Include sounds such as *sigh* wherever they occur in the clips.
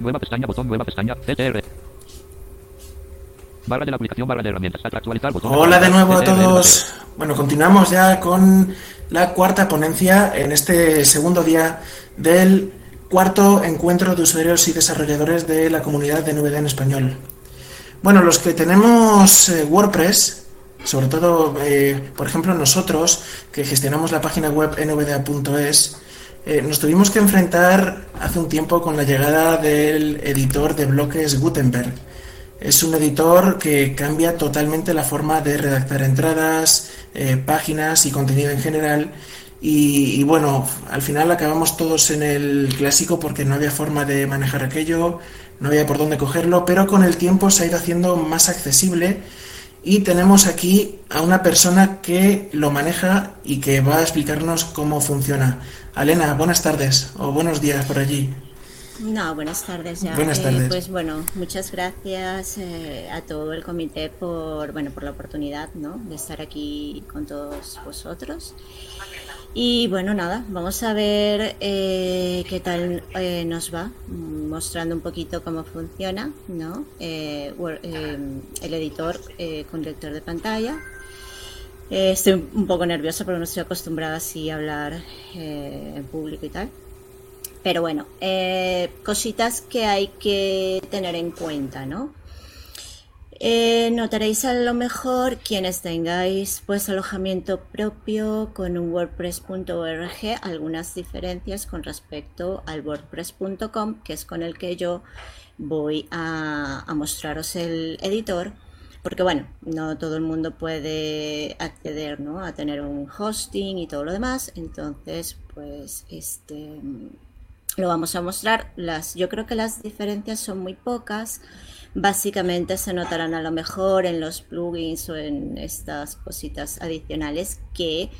Nueva pestaña, botón, nueva pestaña, CTR. Barra de la aplicación, barra de herramientas, actualizar, botón. Hola de nuevo a todos. Bueno, continuamos ya con la cuarta ponencia en este segundo día del cuarto encuentro de usuarios y desarrolladores de la comunidad de NVDA en español. Bueno, los que tenemos eh, WordPress, sobre todo, eh, por ejemplo, nosotros que gestionamos la página web nvda.es, eh, nos tuvimos que enfrentar hace un tiempo con la llegada del editor de bloques Gutenberg. Es un editor que cambia totalmente la forma de redactar entradas, páginas y contenido en general y, bueno, al final acabamos todos en el clásico porque no había forma de manejar aquello, no había por dónde cogerlo, pero con el tiempo se ha ido haciendo más accesible y tenemos aquí a una persona que lo maneja y que va a explicarnos cómo funciona. Alena, buenas tardes o buenos días por allí. No, buenas tardes ya. Buenas tardes. Eh, pues bueno, muchas gracias eh, a todo el comité por, bueno, por la oportunidad ¿no? de estar aquí con todos vosotros. Y bueno, nada, vamos a ver eh, qué tal eh, nos va, mostrando un poquito cómo funciona ¿no? Eh, el editor con lector de pantalla. estoy un poco nerviosa porque no estoy acostumbrada así a hablar en público y tal. Pero bueno, cositas que hay que tener en cuenta, ¿no? Eh, notaréis a lo mejor quienes tengáis pues alojamiento propio con un wordpress.org algunas diferencias con respecto al wordpress.com que es con el que yo voy a, mostraros el editor. Porque bueno, no todo el mundo puede acceder ¿no? a tener un hosting y todo lo demás. Entonces pues este lo vamos a mostrar. Las yo creo que las diferencias son muy pocas básicamente se notarán a lo mejor en los plugins o en estas cositas adicionales que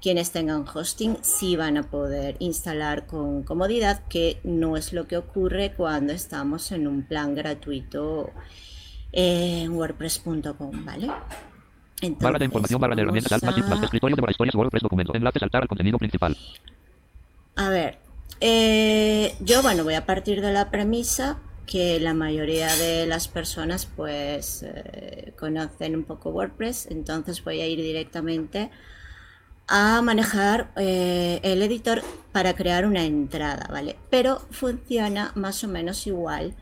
quienes tengan hosting sí van a poder instalar con comodidad, que no es lo que ocurre cuando estamos en un plan gratuito en wordpress.com, ¿vale? Entonces, barra de información, barra de herramientas, a... escritorio de historias, WordPress, documento, enlace, saltar al contenido principal. A ver, eh, yo, bueno, voy a partir de la premisa que la mayoría de las personas pues eh, conocen un poco WordPress, entonces voy a ir directamente a manejar eh, el editor para crear una entrada, ¿vale? Pero funciona más o menos igual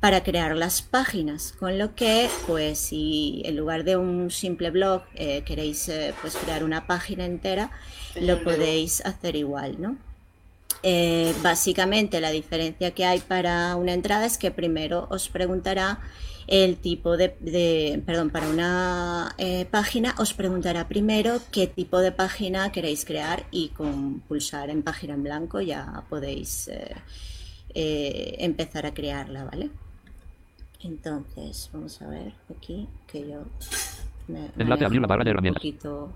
para crear las páginas, con lo que pues si en lugar de un simple blog eh, queréis pues crear una página entera, lo podéis hacer igual, ¿no? Eh, básicamente la diferencia que hay para una entrada es que primero os preguntará el tipo de, perdón, para una eh, página os preguntará primero qué tipo de página queréis crear y con pulsar en página en blanco ya podéis eh, empezar a crearla, ¿vale? Entonces, vamos a ver aquí que yo me, abrir la barra de herramientas. un poquito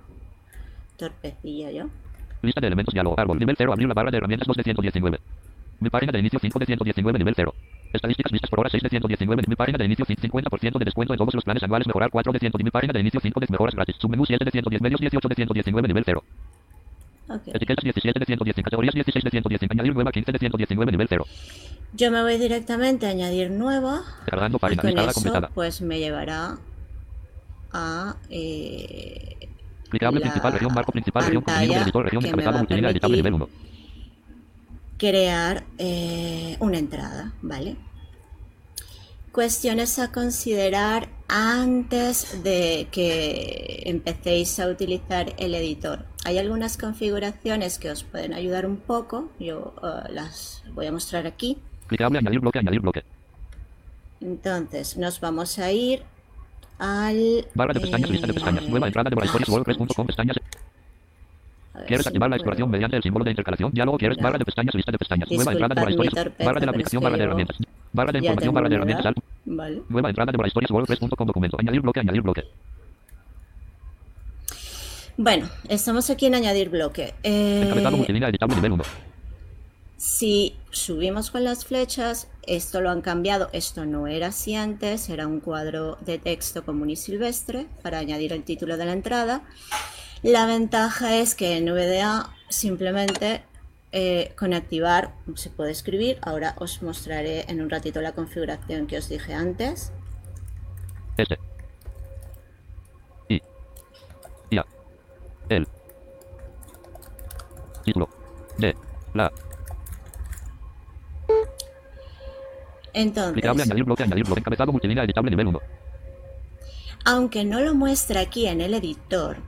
torpecilla yo. Lista de elementos diálogo. Árbol. Nivel 0. Abrir la barra de herramientas 2 de 119. Mi página de inicio 5 de 119. Nivel 0. Estadísticas vistas por hora 6 de 119. Mi página de inicio 50% de descuento en todos los planes anuales. Mejorar 4 de 100. Mi página de inicio 5 de mejoras gratis. Submenú 7 de 110. Medios 18 de 119. Nivel 0. Okay. Etiquetas 17 de 110. Categorías 16 de 110. Añadir nueva 15 de 119. Nivel 0. Yo me voy directamente a añadir nueva. Cargando página. Y con eso, completada. pues me llevará a eh, Clicable principal, región, marco principal, región, contenido del editor, región, encabezado, multilínea, editable, nivel 1. Crear eh, una entrada, ¿vale? Cuestiones a considerar antes de que empecéis a utilizar el editor. Hay algunas configuraciones que os pueden ayudar un poco, yo uh, las voy a mostrar aquí. Clicable, añadir bloque, añadir bloque. Entonces, nos vamos a ir al... Barra de pestañas, lista de pestañas, nueva entrada de wordpress.com, pestañas... ¿Quieres activar la exploración mediante el símbolo de intercalación? Diálogo, ¿quieres? Barra de pestañas, lista de pestañas. Nueva entrada de historias. Barra de la aplicación, barra de herramientas. Barra de información, barra de herramientas. Vale. Nueva entrada de historias, wordpress.com, documento. Añadir bloque, añadir bloque. Bueno, estamos aquí en añadir bloque. Eh... Encabezado multilínea editable nivel 1. Si subimos con las flechas, esto lo han cambiado, esto no era así antes, era un cuadro de texto común y silvestre para añadir el título de la entrada. La ventaja es que en VDA simplemente eh, con activar se puede escribir. Ahora os mostraré en un ratito la configuración que os dije antes. S. I. IA. El. Título. D. La. Entonces, Clicable, añadir bloque, añadir bloque, encabezado multilínea editable nivel 1. aunque no lo muestra aquí en el editor,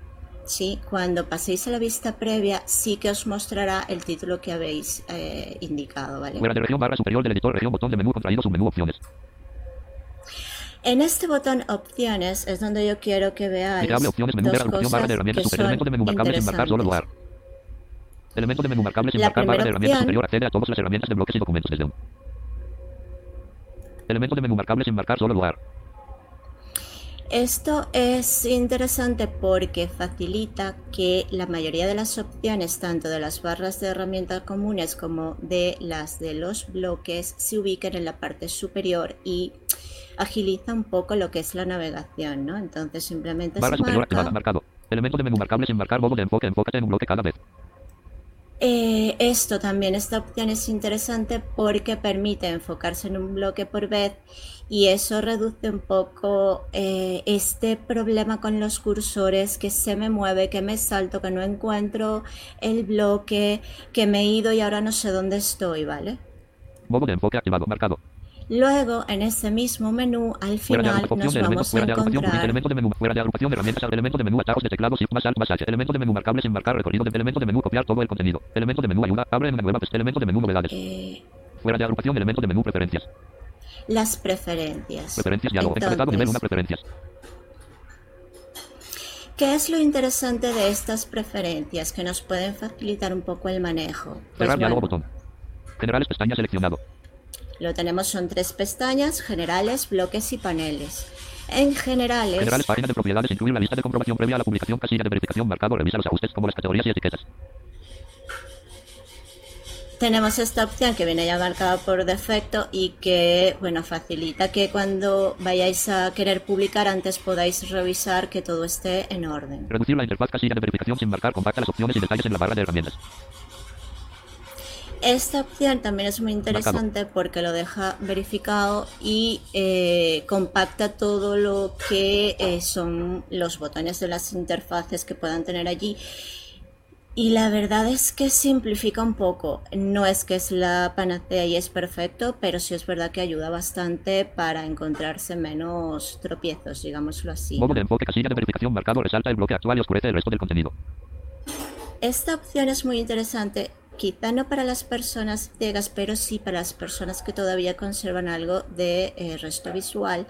¿sí? cuando paséis a la vista previa sí que os mostrará el título que habéis eh, indicado. ¿vale? Fuera de región barra superior del editor, región botón de menú contraído submenú opciones. En este botón opciones es donde yo quiero que veáis Clicable, opciones, menú, dos ver agrupación, barra cosas de herramientas superior, elemento de menú marcable sin marcar solo lugar. Elemento de menú marcable sin La marcar barra de herramientas opción- superior accede a todas las herramientas de bloques y documentos desde un. Elemento de menú marcable sin marcar solo lugar. Esto es interesante porque facilita que la mayoría de las opciones, tanto de las barras de herramientas comunes como de las de los bloques, se ubiquen en la parte superior y agiliza un poco lo que es la navegación, ¿no? Entonces simplemente Barra se superior marca. activada, marcado. Elemento de menú marcable sin marcar modo de enfoque, enfócate en un bloque cada vez. Eh, esto también, esta opción es interesante porque permite enfocarse en un bloque por vez y eso reduce un poco eh, este problema con los cursores que se me mueve, que me salto, que no encuentro el bloque, que me he ido y ahora no sé dónde estoy, ¿vale? Modo de enfoque activado, marcado. Luego, en ese mismo menú, al final nos vamos a fuera de agrupación, unit, encontrar elemento de menú, fuera de agrupación de herramientas, elemento de menú, atajos de teclado, shift más alt más H, elemento de menú marcable sin marcar recorrido, de, elemento de menú copiar todo el contenido, elemento de menú ayuda, abre una nueva pestaña, elemento de menú novedades, eh, fuera de agrupación, elemento de menú preferencias, las preferencias. preferencias diálogo, encabezado nivel 1 Entonces, preferencias, ¿Qué es lo interesante de estas preferencias que nos pueden facilitar un poco el manejo? Pues cerrar diálogo bueno, botón, generales pestaña seleccionado, lo tenemos son tres pestañas, generales, bloques y paneles. En generales, generales página de propiedades, incluir la lista de comprobación previa a la publicación, casilla de verificación, marcado, revisa los ajustes como las categorías y etiquetas, tenemos esta opción que viene ya marcada por defecto y que, bueno, facilita que cuando vayáis a querer publicar antes podáis revisar que todo esté en orden. reducir la interfaz casilla de verificación sin marcar, compacta las opciones y detalles en la barra de herramientas, Esta opción también es muy interesante porque lo deja verificado y eh, compacta todo lo que eh, son los botones de las interfaces que puedan tener allí. Y la verdad es que simplifica un poco. No es que es la panacea y es perfecto, pero sí es verdad que ayuda bastante para encontrarse menos tropiezos, digámoslo así. modo ¿no? de enfoque, casilla de verificación, marcado, resalta el bloque actual y oscurece el resto del contenido, Esta opción es muy interesante, quizá no para las personas ciegas, pero sí para las personas que todavía conservan algo de eh, resto visual,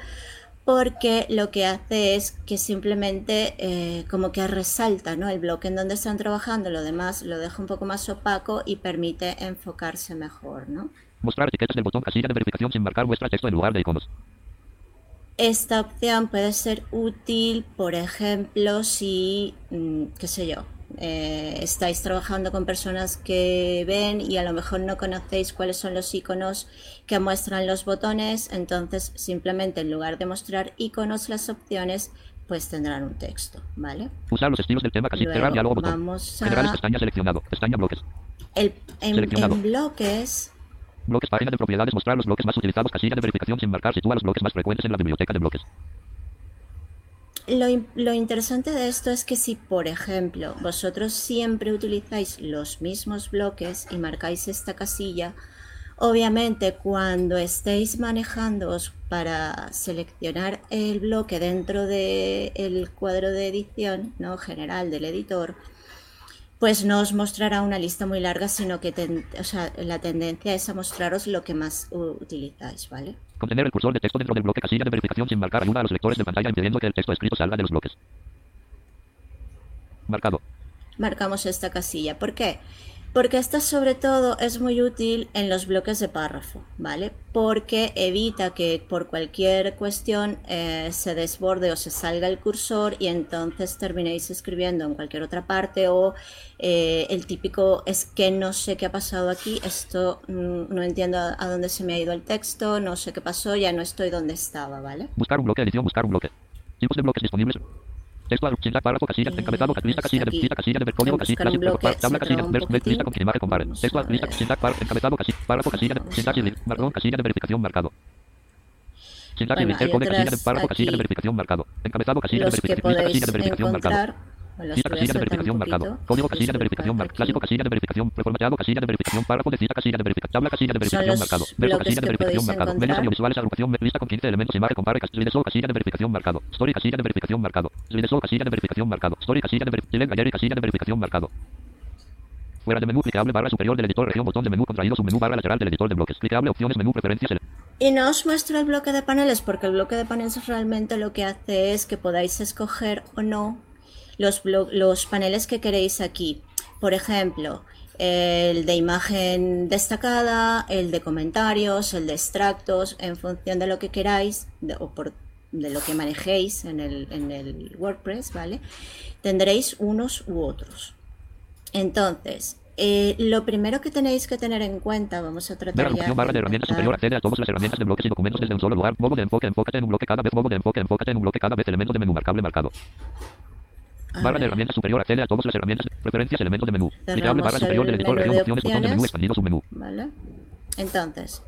porque lo que hace es que simplemente eh, como que resalta ¿no? el bloque en donde están trabajando, lo demás lo deja un poco más opaco y permite enfocarse mejor. ¿no? mostrar etiquetas del botón, casilla de verificación sin marcar, muestra texto en lugar de iconos, Esta opción puede ser útil, por ejemplo, si, mm, qué sé yo, eh, estáis trabajando con personas que ven y a lo mejor no conocéis cuáles son los iconos que muestran los botones, entonces simplemente en lugar de mostrar iconos las opciones, pues tendrán un texto, ¿vale? usar los estilos del tema, cerrar Luego diálogo botón, vamos generales a pestaña seleccionado, pestaña bloques, el, en, Seleccionado. en bloques. Bloques, página de propiedades, mostrar los bloques más utilizados, casilla de verificación sin marcar, sitúa los bloques más frecuentes en la biblioteca de bloques. Lo, lo interesante de esto es que si, por ejemplo, vosotros siempre utilizáis los mismos bloques y marcáis esta casilla, obviamente cuando estéis manejándoos para seleccionar el bloque dentro del cuadro de edición ¿no? general del editor, pues no os mostrará una lista muy larga, sino que la tendencia es a mostraros lo que más utilizáis, ¿vale? Contener el cursor de texto dentro del bloque, casilla de verificación sin marcar, ayuda a los lectores de pantalla impidiendo que el texto escrito salga de los bloques. Marcado. marcamos esta casilla. ¿Por qué? Porque esta sobre todo es muy útil en los bloques de párrafo, ¿vale? Porque evita que por cualquier cuestión eh, se desborde o se salga el cursor y entonces terminéis escribiendo en cualquier otra parte o eh, el típico es que no sé qué ha pasado aquí, esto mm, no entiendo a, dónde se me ha ido el texto, no sé qué pasó, ya no estoy donde estaba, ¿vale? Buscar un bloque, edición, buscar un bloque. Tipos de bloques disponibles. Eh, marcado Bueno, hay otras aquí. verificación marcado encabezado casilla de Los que podéis encontrar, a casilla de verificación marcado. Código casilla de verificación mar- aquí. clásico casilla de verificación preformatado casilla de verificación párrafo de cita casilla de verificación tabla casilla de verificación marcado bloques casilla de verificación marcado medios audiovisuales agrupación lista con 15 elementos imagen compare cas- líder solo casilla de verificación marcado story casilla de verificación marcado líder solo casilla de verificación marcado story casilla de verificación gallery casilla de verificación marcado Fuera de menú, clicable barra superior del editor, región, botón de menú contraído, submenú barra lateral del editor de bloques. Clicable, opciones, menú, preferencias, ele- Y no os muestro el bloque de paneles porque el bloque de paneles realmente lo que hace es que podáis escoger o no los, los paneles que queréis aquí. Por ejemplo, el de imagen destacada, el de comentarios, el de extractos, en función de lo que queráis de- o por, de lo que manejéis en el, en el WordPress, ¿vale? Tendréis unos u otros. Entonces, eh, lo primero que tenéis que tener en cuenta, vamos a tratar ya agrupación barra de herramientas superior, accede a todas las herramientas de bloques y documentos desde un solo lugar. Modo de enfoque, enfócate en un bloque cada vez. Modo de enfoque, enfócate en un bloque cada vez. Elementos de menú, marcable, marcado. A Barra de herramientas superior, accede a todas las herramientas. Preferencias, elementos de menú. Clicable, barra superior del el editor, región, de opciones, botón de menú, expandido, submenú. ¿Vale? Entonces,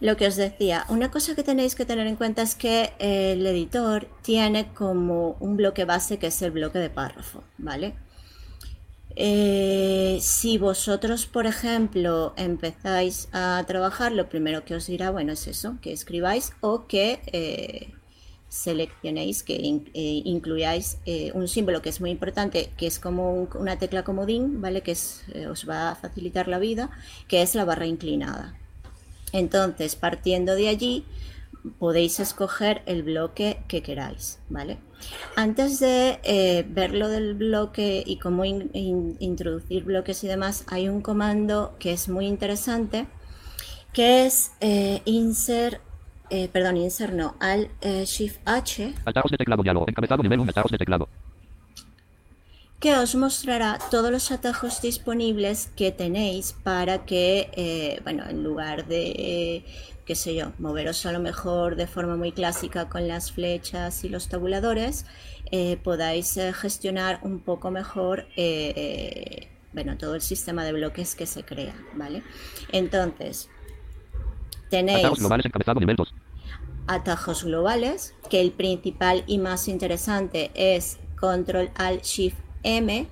lo que os decía, una cosa que tenéis que tener en cuenta es que eh, el editor tiene como un bloque base que es el bloque de párrafo, ¿vale? Eh, si vosotros, por ejemplo, empezáis a trabajar, lo primero que os dirá, bueno, es eso, que escribáis o que eh, seleccionéis, que eh, incluyáis eh, un símbolo que es muy importante, que es como un- una tecla comodín, ¿vale? Que eh, os va a facilitar la vida, que es la barra inclinada. Entonces, partiendo de allí, podéis escoger el bloque que queráis, ¿vale? Antes de ver lo del bloque y cómo in- in- introducir bloques y demás, hay un comando que es muy interesante, que es insert, eh, perdón, insert no, al eh, shift H, Atajos de teclado, diálogo. Encabezado, nivel 1, atajos de teclado. que os mostrará todos los atajos disponibles que tenéis para que, eh, bueno, en lugar de, qué sé yo, moveros a lo mejor de forma muy clásica con las flechas y los tabuladores, podáis gestionar un poco mejor, bueno, todo el sistema de bloques que se crea, ¿vale? Entonces, tenéis Atajos globales, encabezado, nivel 2. atajos globales, que el principal y más interesante es Control Alt Shift M.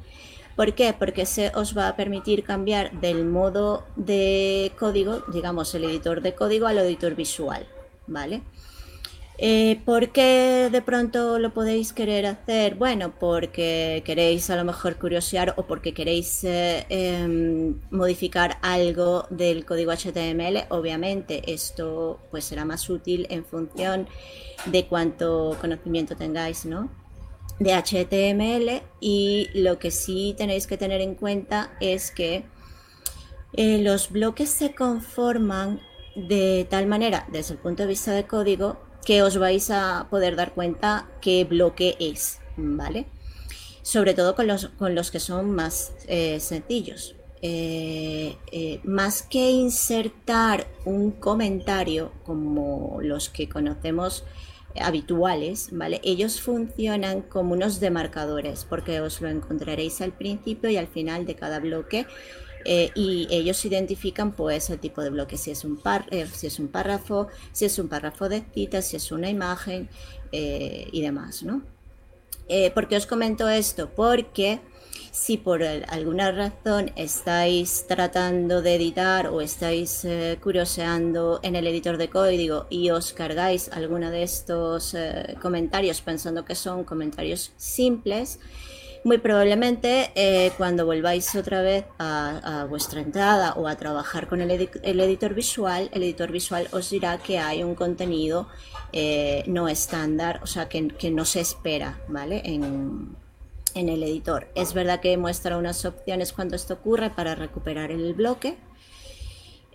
¿Por qué? Porque se os va a permitir cambiar del modo de código, digamos el editor de código, al editor visual, ¿vale? Eh, ¿Por qué de pronto lo podéis querer hacer? Bueno, porque queréis a lo mejor curiosear o porque queréis eh, em, modificar algo del código HTML. Obviamente esto pues será más útil en función de cuánto conocimiento tengáis, ¿no? de HTML y lo que sí tenéis que tener en cuenta es que eh, los bloques se conforman de tal manera, desde el punto de vista de código, que os vais a poder dar cuenta qué bloque es, ¿vale? Sobre todo con los, con los que son más eh, sencillos. Eh, eh, más que insertar un comentario como los que conocemos habituales, ¿vale? Ellos funcionan como unos demarcadores porque os lo encontraréis al principio y al final de cada bloque eh, y ellos identifican pues el tipo de bloque, si es un, par, eh, si es un párrafo, si es un párrafo de citas, si es una imagen eh, y demás, ¿no? ¿Por qué os comento esto? Porque si por alguna razón estáis tratando de editar o estáis curioseando en el editor de código y os cargáis alguno de estos comentarios pensando que son comentarios simples, muy probablemente eh, cuando volváis otra vez a, vuestra entrada o a trabajar con el, edi- el editor visual, el editor visual os dirá que hay un contenido eh, no estándar, o sea, que, no se espera, ¿vale? En, en el editor. Es verdad que muestra unas opciones cuando esto ocurre para recuperar el bloque.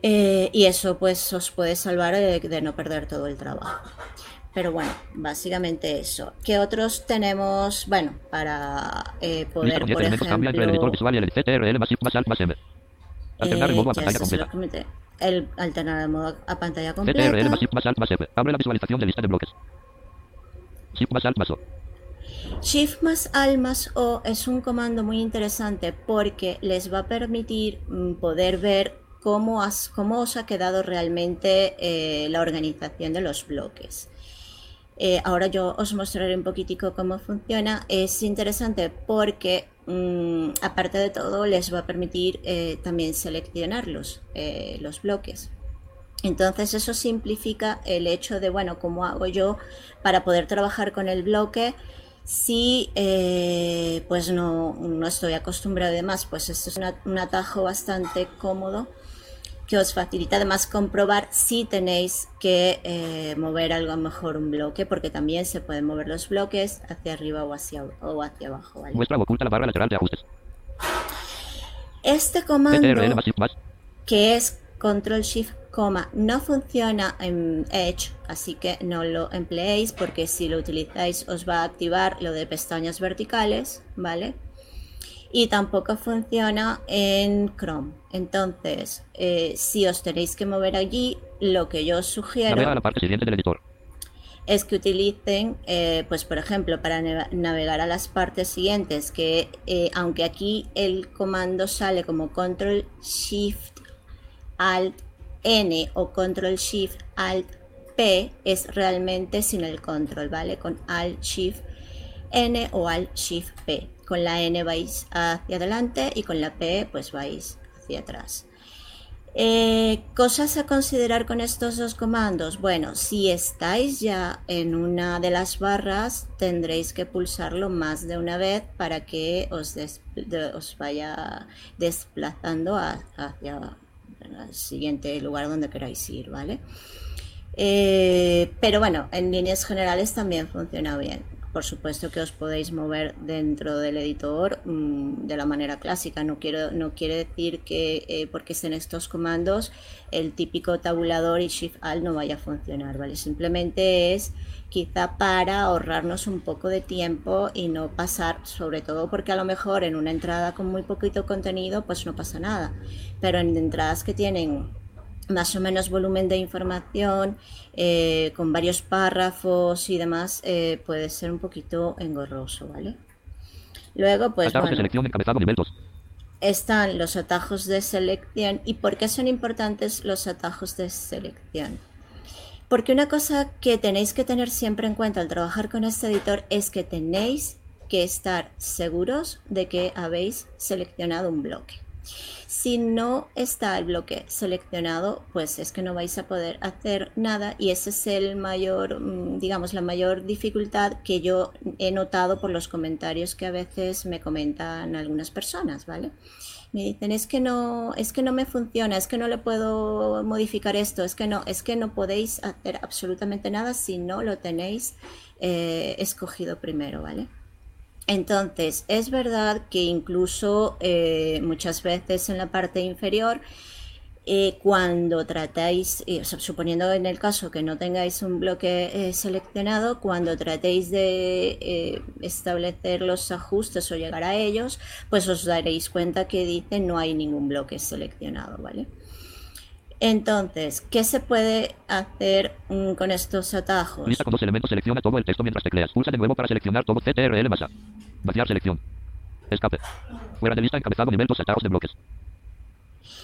eh, y eso pues os puede salvar de no perder todo el trabajo. Pero bueno, básicamente eso. ¿Qué otros tenemos? Bueno, para eh, poder, con 10 por el ejemplo, visual y el CTRL más Shift más Alt más M. Alternar el eh, modo a pantalla completa. el alternar el modo a pantalla CTRL completa. más Shift más Alt más F. Abre la visualización de lista de bloques. Shift más Alt más O. Shift más al más o es un comando muy interesante porque les va a permitir mm, poder ver cómo, cómo os ha quedado realmente eh, la organización de los bloques. Eh, ahora yo os mostraré un poquitico cómo funciona. Es interesante porque mm, aparte de todo les va a permitir eh, también seleccionar los, los bloques. Entonces eso simplifica el hecho de, bueno, cómo hago yo para poder trabajar con el bloque si eh, pues no, estoy acostumbrado además, pues esto es un atajo bastante cómodo que os facilita además comprobar si tenéis que eh, mover algo mejor un bloque, porque también se pueden mover los bloques hacia arriba o hacia, o hacia abajo. ¿vale? Muestra oculta la barra lateral de ajustes. Este comando, que es Control Shift no funciona en Edge, así que no lo empleéis porque si lo utilizáis os va a activar lo de pestañas verticales, ¿vale? Y tampoco funciona en Chrome. Entonces, eh, si os tenéis que mover allí, lo que yo os sugiero es que utilicen, eh, pues por ejemplo, para navegar a las partes siguientes, que eh, aunque aquí el comando sale como Control Shift Alt N o Control Shift Alt P es realmente sin el control, ¿vale? Con Alt Shift N o Alt Shift P. Con la N vais hacia adelante y con la P pues vais hacia atrás. Eh, cosas a considerar con estos dos comandos. Bueno, si estáis ya en una de las barras, tendréis que pulsarlo más de una vez para que os, vaya desplazando hacia al siguiente lugar donde queráis ir, ¿vale? Eh, pero bueno, en líneas generales también funciona bien. Por supuesto que os podéis mover dentro del editor mm, de la manera clásica. No, quiero, no quiere decir que eh, porque estén estos comandos el típico tabulador y Shift Alt no vaya a funcionar, ¿vale? Simplemente es quizá para ahorrarnos un poco de tiempo y no pasar, sobre todo porque a lo mejor en una entrada con muy poquito contenido pues no pasa nada, pero en entradas que tienen más o menos volumen de información, eh, con varios párrafos y demás, eh, puede ser un poquito engorroso, ¿vale? Luego, pues están los atajos de selección. ¿Y por qué son importantes los atajos de selección? Porque una cosa que tenéis que tener siempre en cuenta al trabajar con este editor es que tenéis que estar seguros de que habéis seleccionado un bloque. Si no está el bloque seleccionado, pues es que no vais a poder hacer nada y ese es el mayor, mm, digamos, la mayor dificultad que yo he notado por los comentarios que a veces me comentan algunas personas, ¿vale? me dicen es que no es que no me funciona es que no le puedo modificar esto es que no es que no podéis hacer absolutamente nada si no lo tenéis eh, escogido primero vale entonces es verdad que incluso eh, muchas veces en la parte inferior eh, cuando tratáis, suponiendo en el caso que no tengáis un bloque eh, seleccionado, cuando tratéis de establecer los ajustes o llegar a ellos, pues os daréis cuenta que dice no hay ningún bloque seleccionado, ¿vale? Entonces, ¿qué se puede hacer mm, con estos atajos? Lista con dos elementos, selecciona todo el texto mientras tecleas. Pulsa de nuevo para seleccionar todo CTRL masa. Vaciar selección. Escape. Fuera de lista encabezado nivel dos atajos de bloques.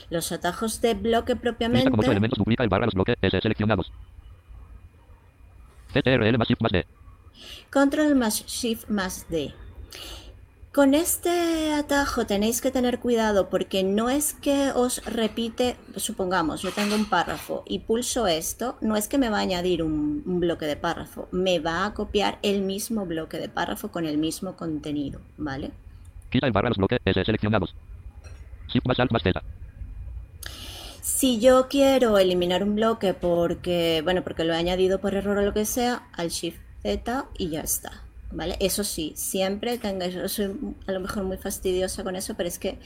Los atajos de bloque propiamente. Lista elementos duplica el barra los bloques S seleccionados. CTRL más Shift más D. Control más Shift más D. Con este atajo tenéis que tener cuidado porque no es que os repite, supongamos, yo tengo un párrafo y pulso esto, no es que me va a añadir un, un, bloque de párrafo, me va a copiar el mismo bloque de párrafo con el mismo contenido, ¿vale? Quita el barra los bloques S seleccionados. Shift más Alt más. Si yo quiero eliminar un bloque porque, bueno, porque lo he añadido por error o lo que sea, al Shift Z y ya está. ¿Vale? Eso sí, siempre tengáis, yo soy a lo mejor muy fastidiosa con eso, pero es que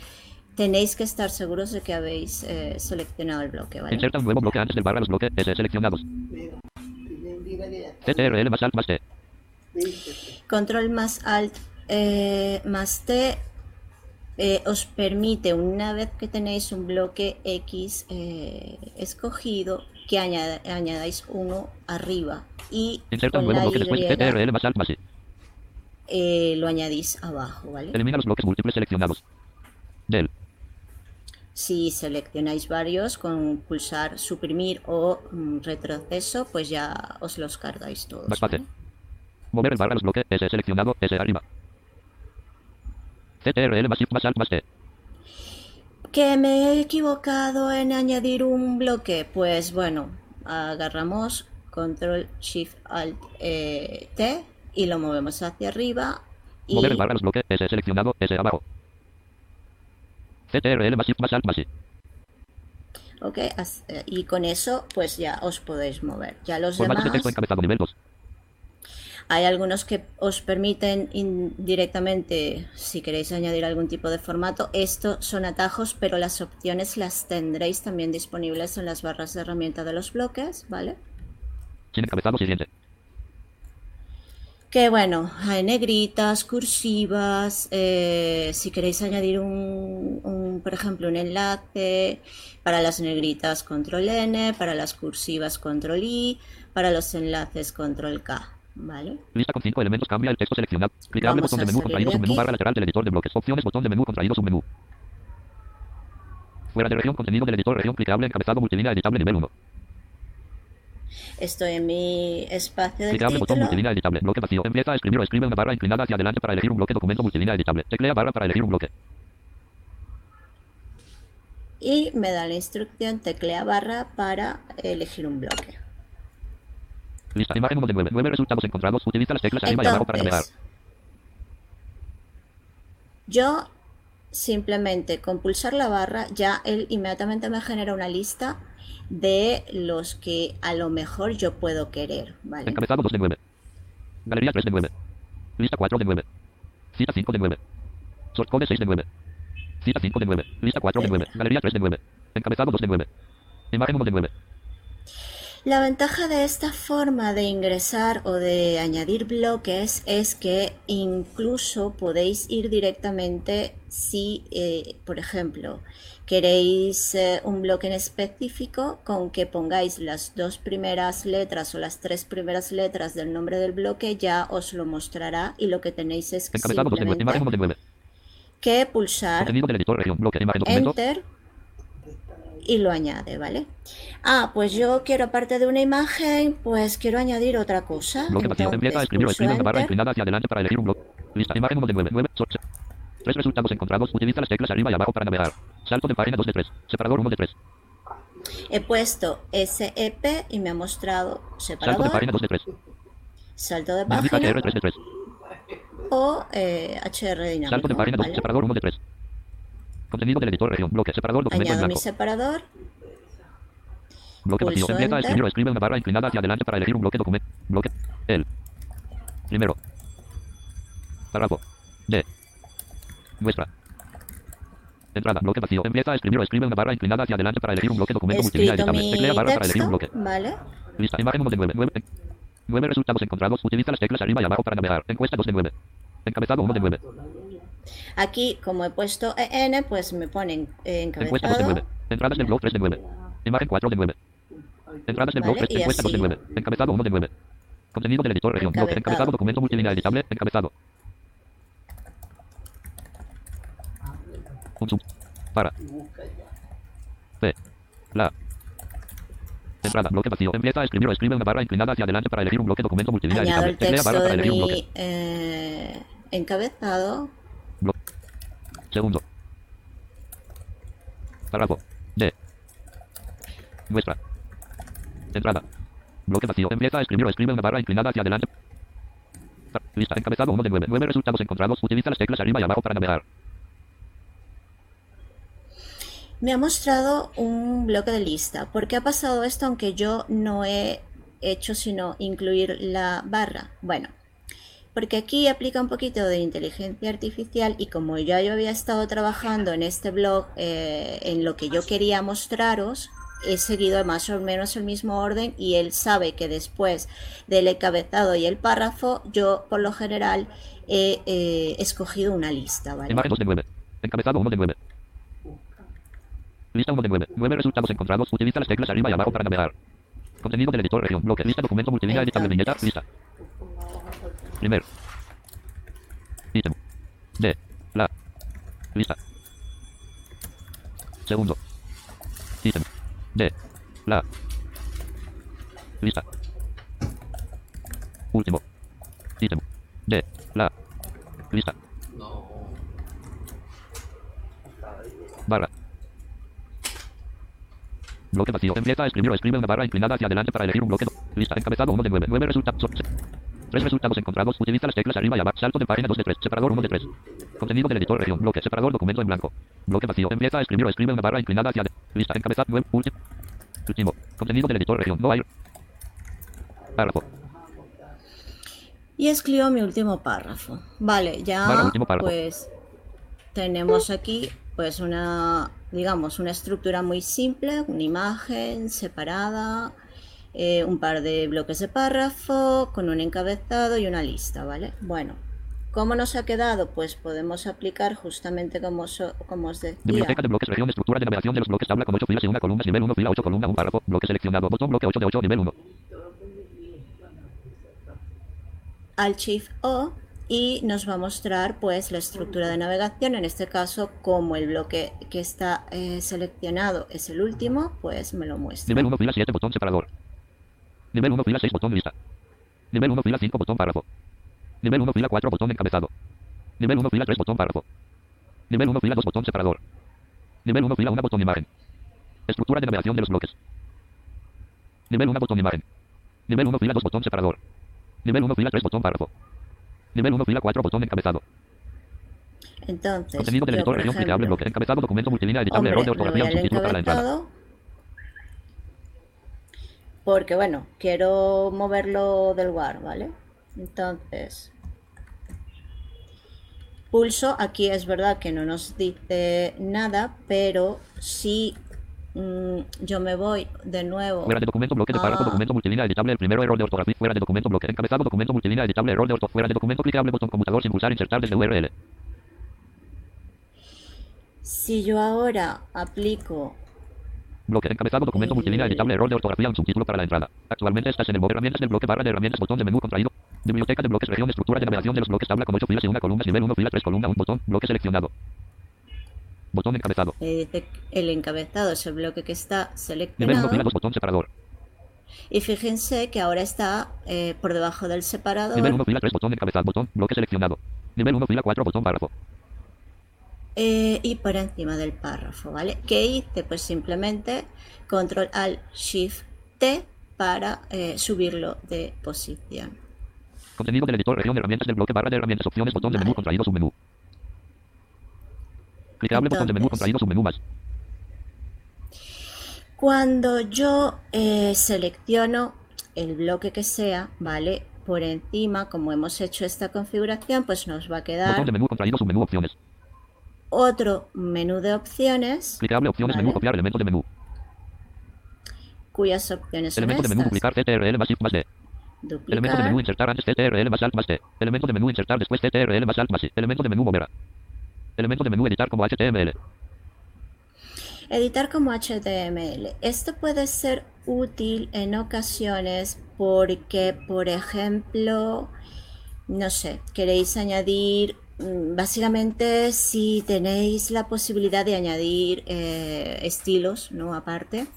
tenéis que estar seguros de que habéis eh, seleccionado el bloque, ¿vale? Inserta un nuevo bloque antes del barra los bloques S seleccionados. CTRL más Alt más T. Control más Alt eh, más T eh, os permite, una vez que tenéis un bloque X eh, escogido, que añadáis uno arriba. Y Inserta un nuevo bloque después CTRL más alt más eh, lo añadís abajo, ¿vale? Elimina los bloques múltiples seleccionados. Del. Si seleccionáis varios con pulsar suprimir o mm, retroceso, pues ya os los cargáis todos. ¿vale? Mover el barra los bloques S seleccionado S arriba. CTRL más Shift más Alt más T. Que me he equivocado en añadir un bloque. Pues bueno, agarramos Control Shift Alt eh, T y lo movemos hacia arriba. Y Mover barra los bloques S seleccionado S abajo. CTRL más más Alt más I. Ok, as- eh, y con eso pues ya os podéis mover. Ya los Formatos de demás, texto nivel 2. hay algunos que os permiten directamente, si queréis añadir algún tipo de formato, estos son atajos, pero las opciones las tendréis también disponibles en las barras de herramienta de los bloques, ¿vale? Sin encabezado siguiente. Que bueno, hay negritas, cursivas, eh, si queréis añadir un, un, por ejemplo, un enlace, para las negritas control N, para las cursivas control I, para los enlaces control K, ¿vale? Lista con 5 elementos cambia el texto seleccionado. Clicable botón de menú contraído submenú barra lateral del editor de bloques. Opciones botón de menú contraído submenú. Fuera de región contenido del editor región clicable encabezado multilínea editable nivel 1. Estoy en mi espacio del Clicable botón multilínea editable. Bloque vacío. Empieza a escribir o escribe una barra inclinada hacia adelante para elegir un bloque documento multilínea editable. Teclea barra para elegir un bloque. y me da la instrucción teclea barra para elegir un bloque. Lista. Imagen 1 de 9. 9 resultados encontrados. Utiliza las teclas arriba y abajo para navegar. Yo simplemente con pulsar la barra ya él inmediatamente me genera una lista de los que a lo mejor yo puedo querer, ¿vale? Encabezado 2 de 9. Galería 3 de 9. Lista 4 de 9. Cita 5 de 9. Source code 6 de 9. Cita 5 de 9. Lista 4 de 9. Galería 3 de 9. Encabezado 2 de 9. Imagen 1 de 9. La ventaja de esta forma de ingresar o de añadir bloques es que incluso podéis ir directamente si, eh, por ejemplo, queréis eh, un bloque en específico con que pongáis las dos primeras letras o las tres primeras letras del nombre del bloque, ya os lo mostrará y lo que tenéis es Encabezado 2 de 9. Imagen 1 simplemente de 9. que pulsar documento. Enter y lo añade, ¿vale? Ah, pues yo quiero aparte de una imagen, pues quiero añadir otra cosa. Bloque vacío. Empieza a Entonces, escribir o pulso escribe una barra Enter. inclinada hacia adelante para elegir un bloque. Lista. Imagen 1 de 9. 9. Source. Tres resultados encontrados. Utiliza las teclas arriba y abajo para navegar. Salto de página 2 de 3. Separador 1 de 3. He puesto SEP y me ha mostrado Salto de separador, página 2 de 3. salto de página HR 3 de 3. o eh, HR dinámico. Salto de página 2. ¿vale? Separador 1 de 3. Contenido del editor región. Bloque. Separador documento en Añado mi blanco. separador, Bloque vacío. Empieza escribir o escribe una barra inclinada hacia adelante para elegir un bloque documento. Bloque. El. Primero. Párrafo. D. Muestra. Entrada. Bloque vacío. Empieza a escribir o escribe una barra inclinada hacia adelante para elegir un bloque documento escrito editable. Teclea barra para elegir un bloque. ¿vale? Lista. Imagen 1 de 9. 9. Nueve resultados encontrados. Utiliza las teclas arriba y abajo para navegar. Encuesta 2 de 9. Encabezado 1 de 9. Aquí, como he puesto EN, pues me ponen eh, Encuesta 2 de 9. encabezado. Entradas del blog 3 de 9. Imagen 4 de 9. Entradas del blog Vale, 3. y Encuesta 2 de así. 9. Encabezado 1 de 9. Contenido del editor región. Bloque. Encabezado. Encabezado documento multilínea editable. Encabezado. Un sub. Para. P. La. Entrada. Bloque vacío. Empieza a escribir o escribe una barra inclinada hacia adelante para elegir un bloque documento multilínea Añado editable. Teclea barra para elegir un bloque. mi eh, encabezado. Blo- Segundo. Párrafo. D. Muestra. Entrada. Bloque vacío. Empieza a escribir o escribe una barra inclinada hacia adelante. Lista. Encabezado 1 de 9. 9 resultados encontrados. Utiliza las teclas arriba y abajo para navegar. Me ha mostrado un bloque de lista. ¿Por qué ha pasado esto aunque yo no he hecho sino incluir la barra? Bueno, porque aquí aplica un poquito de inteligencia artificial y como ya yo había estado trabajando en este blog eh, en lo que yo quería mostraros, he seguido más o menos el mismo orden y él sabe que después del encabezado y el párrafo yo por lo general he eh, escogido una lista, ¿vale? Imagen 2 de 9. Encabezado 1 de 9. Lista 1 de 9. 9 resultados encontrados. Utiliza las teclas arriba y abajo para navegar. Contenido del editor región. Bloque. Lista documento multilínea editable viñeta. Lista. Primer. Ítem. De. La. Lista. Segundo. Ítem. De. La. Lista. Último. Ítem. De. La. Lista. Barra. Bloque vacío. Empieza a escribir o escribe una barra inclinada hacia adelante para elegir un bloque. Lista. Encabezado 1 de 9. 9 resultados. Tres resultados encontrados. Utiliza las teclas arriba y abajo. Salto de página 2 de 3. Separador 1 de 3. Contenido del editor región. Bloque. Separador documento en blanco. Bloque vacío. Empieza a escribir o escribe una barra inclinada hacia adelante. Lista. Encabezado 9. Último. Último. Contenido del editor región. No hay. Párrafo. Y escribo mi último párrafo. Vale, ya Barra, último párrafo. pues tenemos aquí pues una, digamos, una estructura muy simple, una imagen separada, eh, un par de bloques de párrafo con un encabezado y una lista, ¿vale? Bueno, ¿cómo nos ha quedado? Pues podemos aplicar justamente como, so- como os decía. Biblioteca de bloques región. Estructura de navegación de los bloques. Tabla con 8 filas y una columna. Nivel 1 fila 8 columna. Un párrafo. Bloque seleccionado. Botón bloque 8 de 8 nivel 1. al Shift O y nos va a mostrar pues la estructura de navegación en este caso como el bloque que está eh, seleccionado es el último pues me lo muestra Nivel 1 fila 7 botón separador. Nivel 1 fila 6 botón lista. Nivel 1 fila 5 botón párrafo. Nivel 1 fila 4 botón encabezado. Nivel 1 fila 3 botón párrafo. Nivel 1 fila 2 botón separador. Nivel 1 fila 1 botón imagen. Estructura de navegación de los bloques. Nivel 1 botón imagen. Nivel 1 fila 2 botón separador. Nivel 1 fila 3 botón párrafo. Nivel 1 fila 4 botón encabezado. entonces Contenido del editor región clicable bloque encabezado documento multilínea editable error de ortografía subtítulo para la entrada. porque bueno quiero moverlo del lugar vale entonces pulso aquí es verdad que no nos dice nada pero si mm, yo me voy de nuevo. Fuera de documento bloque de párrafo Ah. documento multilínea editable el primero error de ortografía fuera de documento bloque encabezado documento multilínea editable error de ortografía fuera de documento clicable botón conmutador sin pulsar insertar desde URL. Si yo ahora aplico, bloque encabezado documento multilínea editable error de ortografía un subtítulo para la entrada. Actualmente estás en el modo herramientas del bloque barra de herramientas botón de menú contraído. Biblioteca de bloques región estructura de navegación de los bloques tabla con 8 filas y una columna nivel 1 fila 3 columna un botón bloque seleccionado botón encabezado dice que el encabezado es el bloque que está nivel 1 seleccionado. fila 2 botón separador Y fíjense que ahora está eh, por debajo del separador. nivel 1 fila 3 botón encabezado botón bloque seleccionado nivel 1 fila 4 botón párrafo eh, y por encima del párrafo, ¿vale? ¿Qué hice? Pues simplemente control alt shift T para eh, subirlo de posición. contenido del editor región herramientas del bloque barra de herramientas opciones botón de menú Vale. contraído submenú clicable botón de menú contraído submenú más Cuando yo eh, selecciono el bloque que sea, ¿vale? Por encima, como hemos hecho esta configuración, pues nos va a botón quedar de menú contraído submenú opciones otro menú de opciones clicable opciones Vale. menú copiar elemento de menú cuyas opciones son elemento de menú duplicar CTRL más shift más D Elemento de Duplicar, menú insertar antes CTRL más alt más T. Elemento de menú insertar después CTRL más alt más I. Elemento de menú mover a. Elemento de menú editar como HTML. editar como HTML. Esto puede ser útil en ocasiones porque, por ejemplo, no sé, queréis añadir, mm, básicamente si tenéis la posibilidad de añadir eh, estilos, ¿no? Aparte,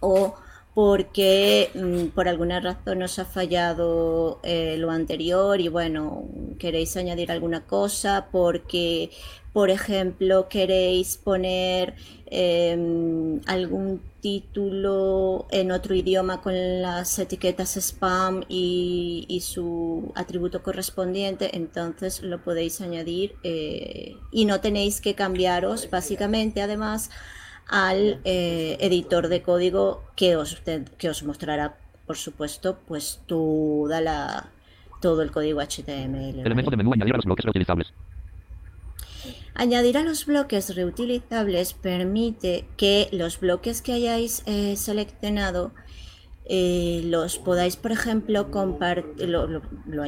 o porque mm, por alguna razón os ha fallado eh, lo anterior y bueno, queréis añadir alguna cosa, porque por ejemplo queréis poner em, algún título en otro idioma con las etiquetas spam y, y su atributo correspondiente, entonces lo podéis añadir eh, y no tenéis que cambiaros básicamente. Además al eh, editor de código que os, que os mostrará, por supuesto, pues toda la, todo el código HTML. ¿vale? Elemento de menú añadir a los bloques reutilizables. Añadir a los bloques reutilizables permite que los bloques que hayáis eh, seleccionado eh, los podáis, por ejemplo, lo, lo, lo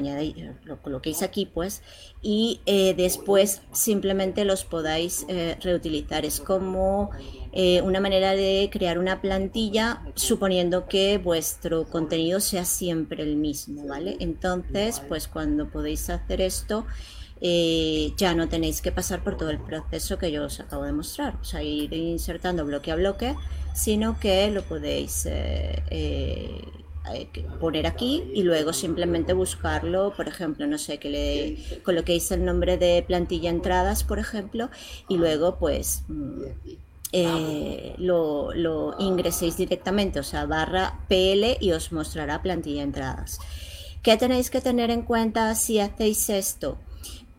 lo coloquéis aquí, pues, y eh, después simplemente los podáis eh, reutilizar. Es como una manera de crear una plantilla suponiendo que vuestro contenido sea siempre el mismo, ¿vale? Entonces, pues cuando podéis hacer esto, ya no tenéis que pasar por todo el proceso que yo os acabo de mostrar, o sea, ir insertando bloque a bloque, sino que lo podéis eh, eh, poner aquí y luego simplemente buscarlo, por ejemplo, no sé, que le coloquéis el nombre de plantilla entradas, por ejemplo, y luego pues mm, lo, lo, ingreséis directamente, o sea, barra PL y os mostrará plantilla entradas. ¿Qué tenéis que tener en cuenta si hacéis esto?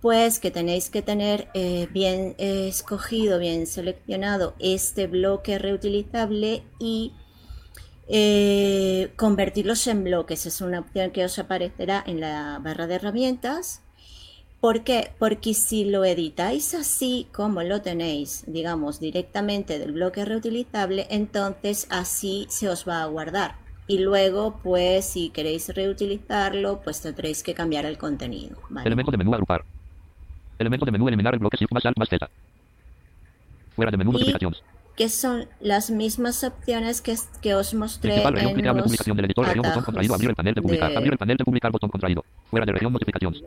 Pues que tenéis que tener eh, bien eh, escogido, bien seleccionado este bloque reutilizable y eh, convertirlos en bloques. Es una opción que os aparecerá en la barra de herramientas. ¿Por qué? Porque si lo editáis así como lo tenéis, digamos, directamente del bloque reutilizable, entonces así se os va a guardar. Y luego, pues, si queréis reutilizarlo, pues tendréis que cambiar el contenido. Elemento de menú agrupar. Elemento de menú eliminar el bloque Shift más Alt más Z. Fuera de menú notificaciones. Que son las mismas opciones que, que os mostré Principal región, publicación del editor, región, botón contraído, abrir el panel de publicar, de- abrir el panel de publicar, botón contraído. Fuera de región, notificaciones.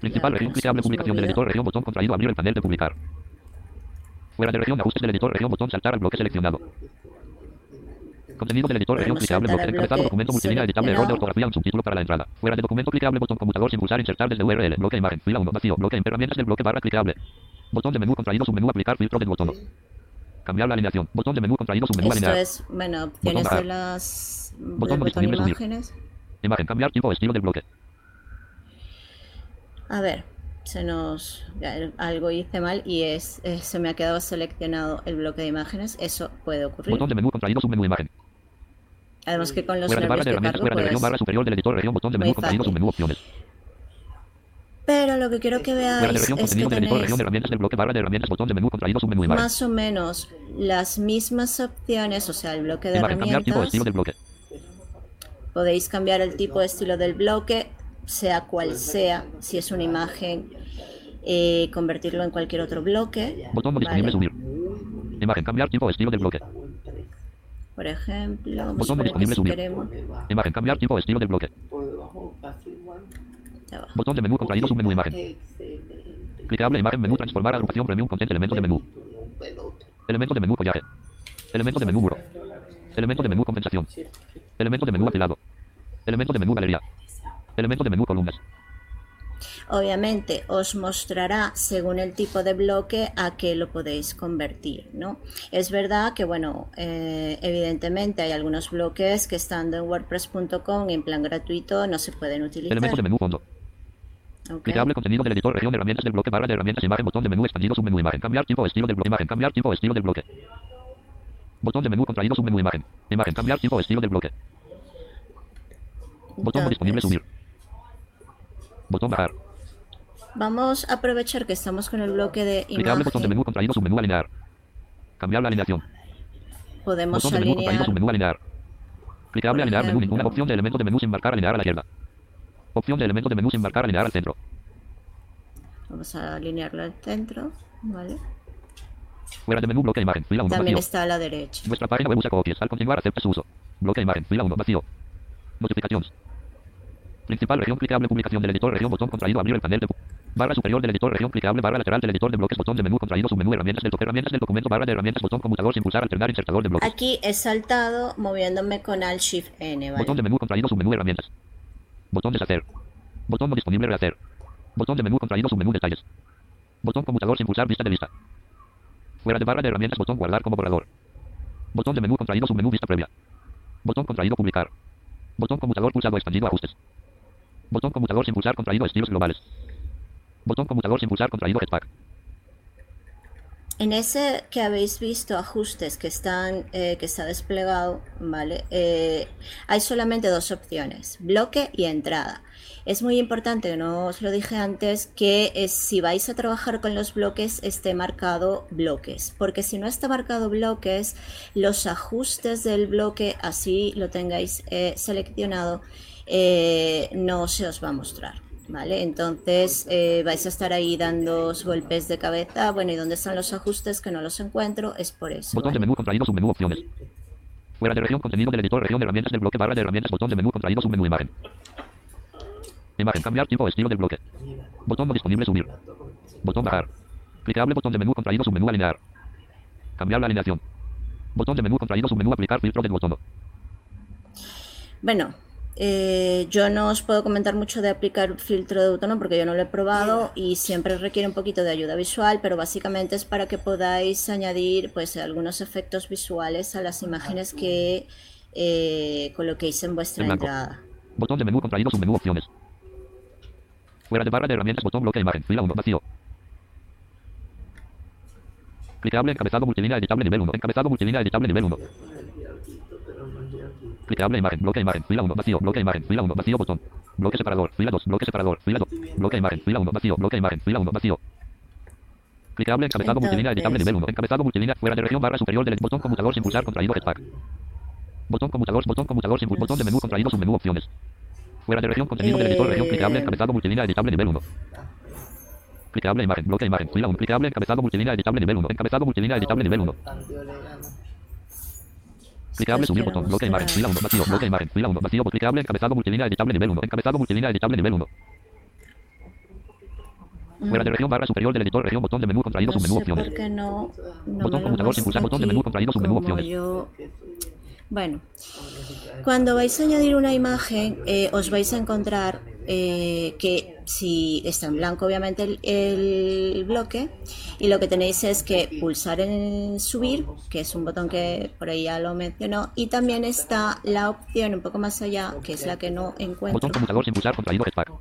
Principal región, clicable, publicación del editor, región, botón contraído, abrir el panel de publicar. Fuera de región, ajustes del editor, región, botón saltar al bloque seleccionado. Contenido del editor, Podemos clicable, bloque encabezado, documento multilínea, editable, error de ortografía, un subtítulo para la entrada. Fuera de documento clicable, botón conmutador sin pulsar, insertar desde URL, bloque imagen, fila 1, vacío, bloque en herramientas del bloque barra clicable. Botón de menú contraído, submenú, aplicar filtro del botón. Cambiar la alineación. Botón de menú contraído, submenú, Esto alinear. es, bueno, opciones de las Botón botón imágenes. Imagen, cambiar tipo estilo del bloque. A ver, se nos algo hice mal y es eh, se me ha quedado seleccionado el bloque de imágenes. Eso puede ocurrir. Botón de menú contraído, submenú, imagen. Además que con los Fuera de barra de de herramientas, fuera de región, barra superior del editor, región, botón de menú fácil. submenú, opciones. Pero lo que quiero que Fuera de veáis región, es que contenido tenéis región, herramientas del bloque, barra de herramientas, botón de menú contraído, submenú, imagen. más o menos las mismas opciones, o sea, el bloque de Imagen, cambiar tipo herramientas. estilo del bloque. Podéis cambiar el tipo de estilo del bloque, sea cual sea, si es una imagen, eh, convertirlo en cualquier otro bloque. Botón no disponible, ¿vale? subir. Imagen, cambiar tipo o estilo del bloque. Por ejemplo, Botón disponible, si subir. queremos. Imagen, cambiar tipo estilo del bloque. Ya va. Botón de menú contraído, submenú, imagen. Clicable, imagen, menú, transformar, agrupación, premium, content, elemento de menú. Elemento de menú, follaje. Elemento de menú, muro. Elemento de menú, compensación. Elemento de menú, apilado. Elemento de menú, galería. Elemento de menú, columnas. Obviamente os mostrará según el tipo de bloque a qué lo podéis convertir, ¿no? Es verdad que, bueno, eh, evidentemente hay algunos bloques que estando en wordpress.com en plan gratuito no se pueden utilizar. Elemento de menú, fondo. ¿ok? Clicable, contenido del editor, región, herramientas del bloque, barra de herramientas, imagen, botón de menú, expandido, submenú, imagen. Cambiar tipo estilo del bloque. Imagen, cambiar tipo estilo del bloque. Botón de menú, contraído, submenú, imagen. Imagen, cambiar tipo estilo del bloque. Botón disponible, subir. Botón bajar. Vamos a aprovechar que estamos con el bloque de Clicable, botón de imagen. menú, contraído, submenú, alinear. Cambiar la alineación. Podemos Botón de menú, contraído, alinear submenú, alinear. Clicable, alinear, menú, ninguna opción de elemento de menú sin marcar, alinear a la izquierda. Opción de elemento de menú sin marcar, alinear al centro. Vamos a alinearlo al centro, ¿vale? Fuera de menú, bloque, imagen, fila 1, También vacío. está a la derecha. Nuestra página web usa copias. Al continuar, acepta su uso. Bloque imagen, fila 1, vacío. Notificaciones. Principal región, clicable, publicación del editor, región, botón contraído, abrir el panel de... Barra superior del editor, región, clicable, barra lateral del editor de bloques, botón de menú, contraído, submenú, herramientas del doc- herramientas del documento, barra de herramientas, botón conmutador, sin pulsar, alternar, insertador de bloques. Aquí he saltado moviéndome con Alt Shift N, ¿vale? Botón de menú, contraído, submenú, herramientas. Botón deshacer. Botón no disponible, rehacer. Botón de menú, contraído, submenú, detalles. Botón conmutador sin pulsar, vista de lista. Fuera de barra de herramientas, botón guardar como borrador. Botón de menú, contraído, submenú, vista previa. Botón contraído, publicar. Botón conmutador pulsado, expandido, ajustes. Botón conmutador sin pulsar, contraído, estilos globales. Botón conmutador sin pulsar, contraído, Jetpack. En ese que habéis visto ajustes que están eh, que está desplegado, ¿vale? Eh, hay solamente dos opciones, bloque y entrada. Es muy importante, no os lo dije antes, que eh, si vais a trabajar con los bloques esté marcado bloques, porque si no está marcado bloques, los ajustes del bloque, así lo tengáis seleccionado, eh, no se os va a mostrar. ¿Vale? Entonces eh, vais a estar ahí dando golpes de cabeza. Bueno, ¿y dónde están los ajustes que no los encuentro? Es por eso. Botón de ¿vale? menú, contraído, submenú, opciones. Fuera de región, contenido del editor, región de herramientas del bloque, barra de herramientas, botón de menú, contraído, submenú, imagen. Imagen. Cambiar tipo estilo del bloque. Botón no disponible subir. Botón bajar. Clicable botón de menú contraído submenú alinear. Cambiar la alineación. Botón de menú contraído submenú aplicar filtro del botón. Bueno, eh, yo no os puedo comentar mucho de aplicar filtro de botón porque yo no lo he probado y siempre requiere un poquito de ayuda visual, pero básicamente es para que podáis añadir pues algunos efectos visuales a las imágenes que eh, coloquéis en vuestra En entrada. Botón de menú contraído submenú opciones. Fuera de barra de herramientas botón bloque imagen. Fila 1 vacío. Clicable encabezado multilínea editable nivel 1. Encabezado multilínea editable nivel 1. Clicable imagen. Bloque imagen. Fila 1 vacío. Bloque imagen. Fila 1 vacío botón. Bloque separador. Fila 2. Bloque separador. Fila 2. Bloque imagen. Fila 1 vacío. Bloque imagen. Fila 1 vacío. Clicable encabezado multilínea editable Entonces- nivel 1. Encabezado multilínea fuera de región barra superior del botón conmutador sin pulsar contraído jetpack. Botón conmutador, botón conmutador sin botón de menú contraído submenú opciones. Fuera de región contenido del editor región clicable Eh. encabezado multilínea editable nivel 1. Clicable imagen, bloque imagen, fila 1, clicable encabezado multilínea editable nivel 1, encabezado multilínea editable nivel 1. Clicable subir botón, bloque imagen, fila 1, vacío, bloque imagen, fila 1, vacío, clicable encabezado multilínea editable nivel 1, encabezado multilínea editable nivel 1. Fuera de región barra superior del editor región botón de menú contraído No submenú opciones. por qué no, no Botón conmutador sin pulsar, botón de menú contraído submenú opciones. yo- Bueno, cuando vais a añadir una imagen, eh, os vais a encontrar eh, que si está en blanco, obviamente, el, el bloque, y lo que tenéis es que pulsar en subir, que es un botón que por ahí ya lo mencionó, y también está la opción un poco más allá, que es la que no encuentro. Botón conmutador sin pulsar contraído jetpack.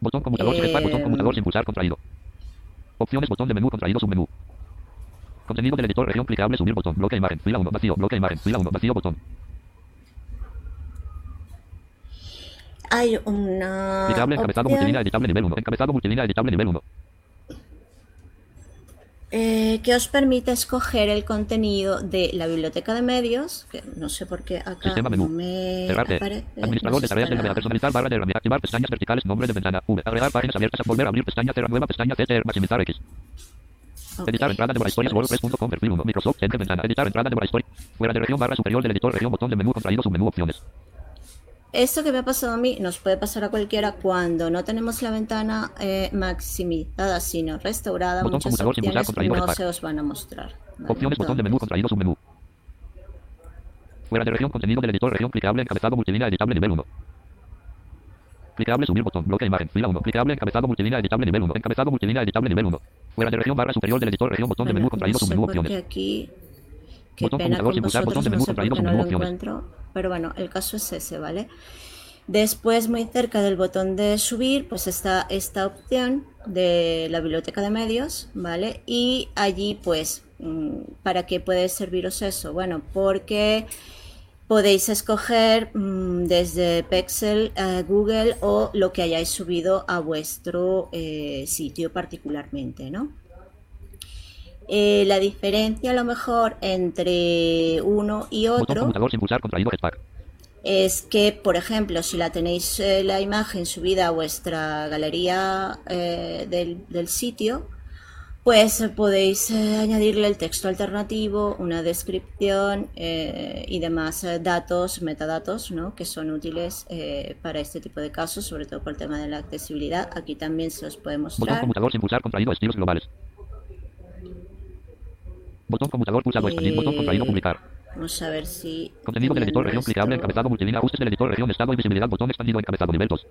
Botón conmutador sin jetpack, botón Eh, conmutador sin pulsar contraído. Opciones botón de menú contraído submenú. Contenido del editor región clicable subir botón bloque imagen fila 1 vacío bloque imagen fila 1 vacío botón. Hay una Clicable encabezado opción multilínea editable nivel 1 encabezado multilínea editable nivel 1. eh, que os permite escoger el contenido de la biblioteca de medios, que no sé por qué acá Sistema menú. me Cerrarte. aparece. Administrador no de sé tareas si del navegador. estará- Personalizar barra de herramienta. Activar pestañas verticales. Nombre de ventana. V. Agregar páginas abiertas. Volver a abrir pestaña. Cerrar nueva pestaña. CTR. Maximizar X. Ok. Editar entrada de historias. WordPress.com. Perfil 1. Microsoft. Enter ventana. Editar entrada de historia. Fuera de región barra superior del editor. Región botón de menú contraído. Submenú opciones. Esto que me ha pasado a mí nos puede pasar a cualquiera cuando no tenemos la ventana eh, maximizada, sino restaurada. Botón Muchas opciones no se os van a mostrar. ¿vale? Opciones botón de menú contraído submenú. Fuera de región contenido del editor región clicable encabezado multilínea editable nivel 1. Clicable subir botón bloque imagen fila 1. Clicable encabezado multilínea editable nivel 1. Encabezado multilínea editable nivel 1. Fuera de región barra superior del editor región botón de menú contraído no sé submenú opciones. aquí. Qué Botón pena con botón de menú no sé contraído no opciones. encuentro. Pero bueno, el caso es ese, ¿vale? Después, muy cerca del botón de subir, pues está esta opción de la biblioteca de medios, ¿vale? Y allí, pues, mm, ¿para qué puede serviros eso? Bueno, porque podéis escoger mm, desde Pexel, eh, Google o lo que hayáis subido a vuestro eh, sitio particularmente, ¿no? Eh, la diferencia a lo mejor entre uno y otro es que, por ejemplo, si la tenéis eh, la imagen subida a vuestra galería eh, del, del sitio, pues eh, podéis eh, añadirle el texto alternativo, una descripción eh, y demás eh, datos, metadatos, ¿no? que son útiles eh, para este tipo de casos, sobre todo por el tema de la accesibilidad. Aquí también se os puede Botón mostrar. conmutador sin pulsar contraído estilos globales. Botón conmutador pulsado expandir. Botón contraído Eh, publicar. Vamos a ver si. Contenido del editor región clicable encabezado multilínea. Ajustes del editor región estado y visibilidad. Botón expandido encabezado nivel 2.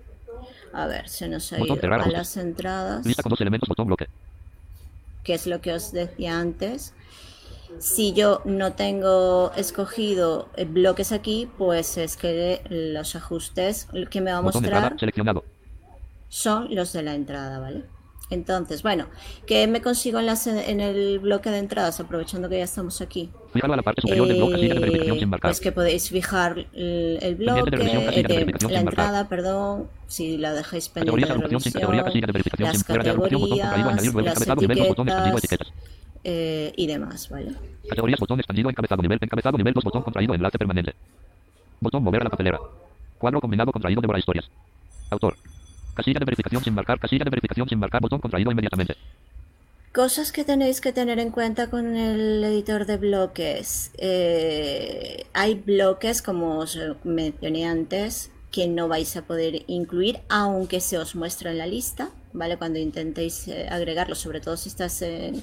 A ver, se nos ha Botón ido cerrar a ajustes. las entradas. Lista con dos elementos. Botón bloque. Que es lo que os decía antes. Si yo no tengo escogido eh, bloques aquí, pues es que los ajustes que me va a mostrar son los de la entrada, ¿vale? Entonces, bueno, ¿qué me consigo en, en el bloque de entradas? Aprovechando que ya estamos aquí. A la parte superior del bloque. De verificación Eh, pues que podéis fijar el, el bloque, de revisión, casilla de eh, de- verificación la entrada, perdón, si la dejáis pendiente Categoría de sin categoría. De verificación las de categorías, las encabezado nivel 2. Botón expandido etiquetas eh, y demás, ¿vale? Categorías botón expandido encabezado nivel encabezado nivel 2 botón contraído enlace permanente. Botón mover a la papelera. Cuadro combinado contraído de historias. Autor. Casilla de verificación sin marcar, casilla de verificación sin marcar, botón contraído inmediatamente. Cosas que tenéis que tener en cuenta con el editor de bloques. Eh, hay bloques, como os mencioné antes, que no vais a poder incluir, aunque se os muestra en la lista, ¿vale? Cuando intentéis eh, agregarlo, sobre todo si estás en,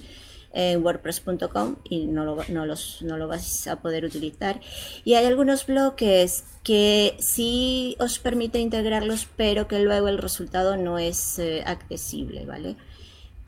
en wordpress.com y no lo, no, los, no lo vais a poder utilizar. Y hay algunos bloques que sí os permite integrarlos, pero que luego el resultado no es eh, accesible, ¿vale?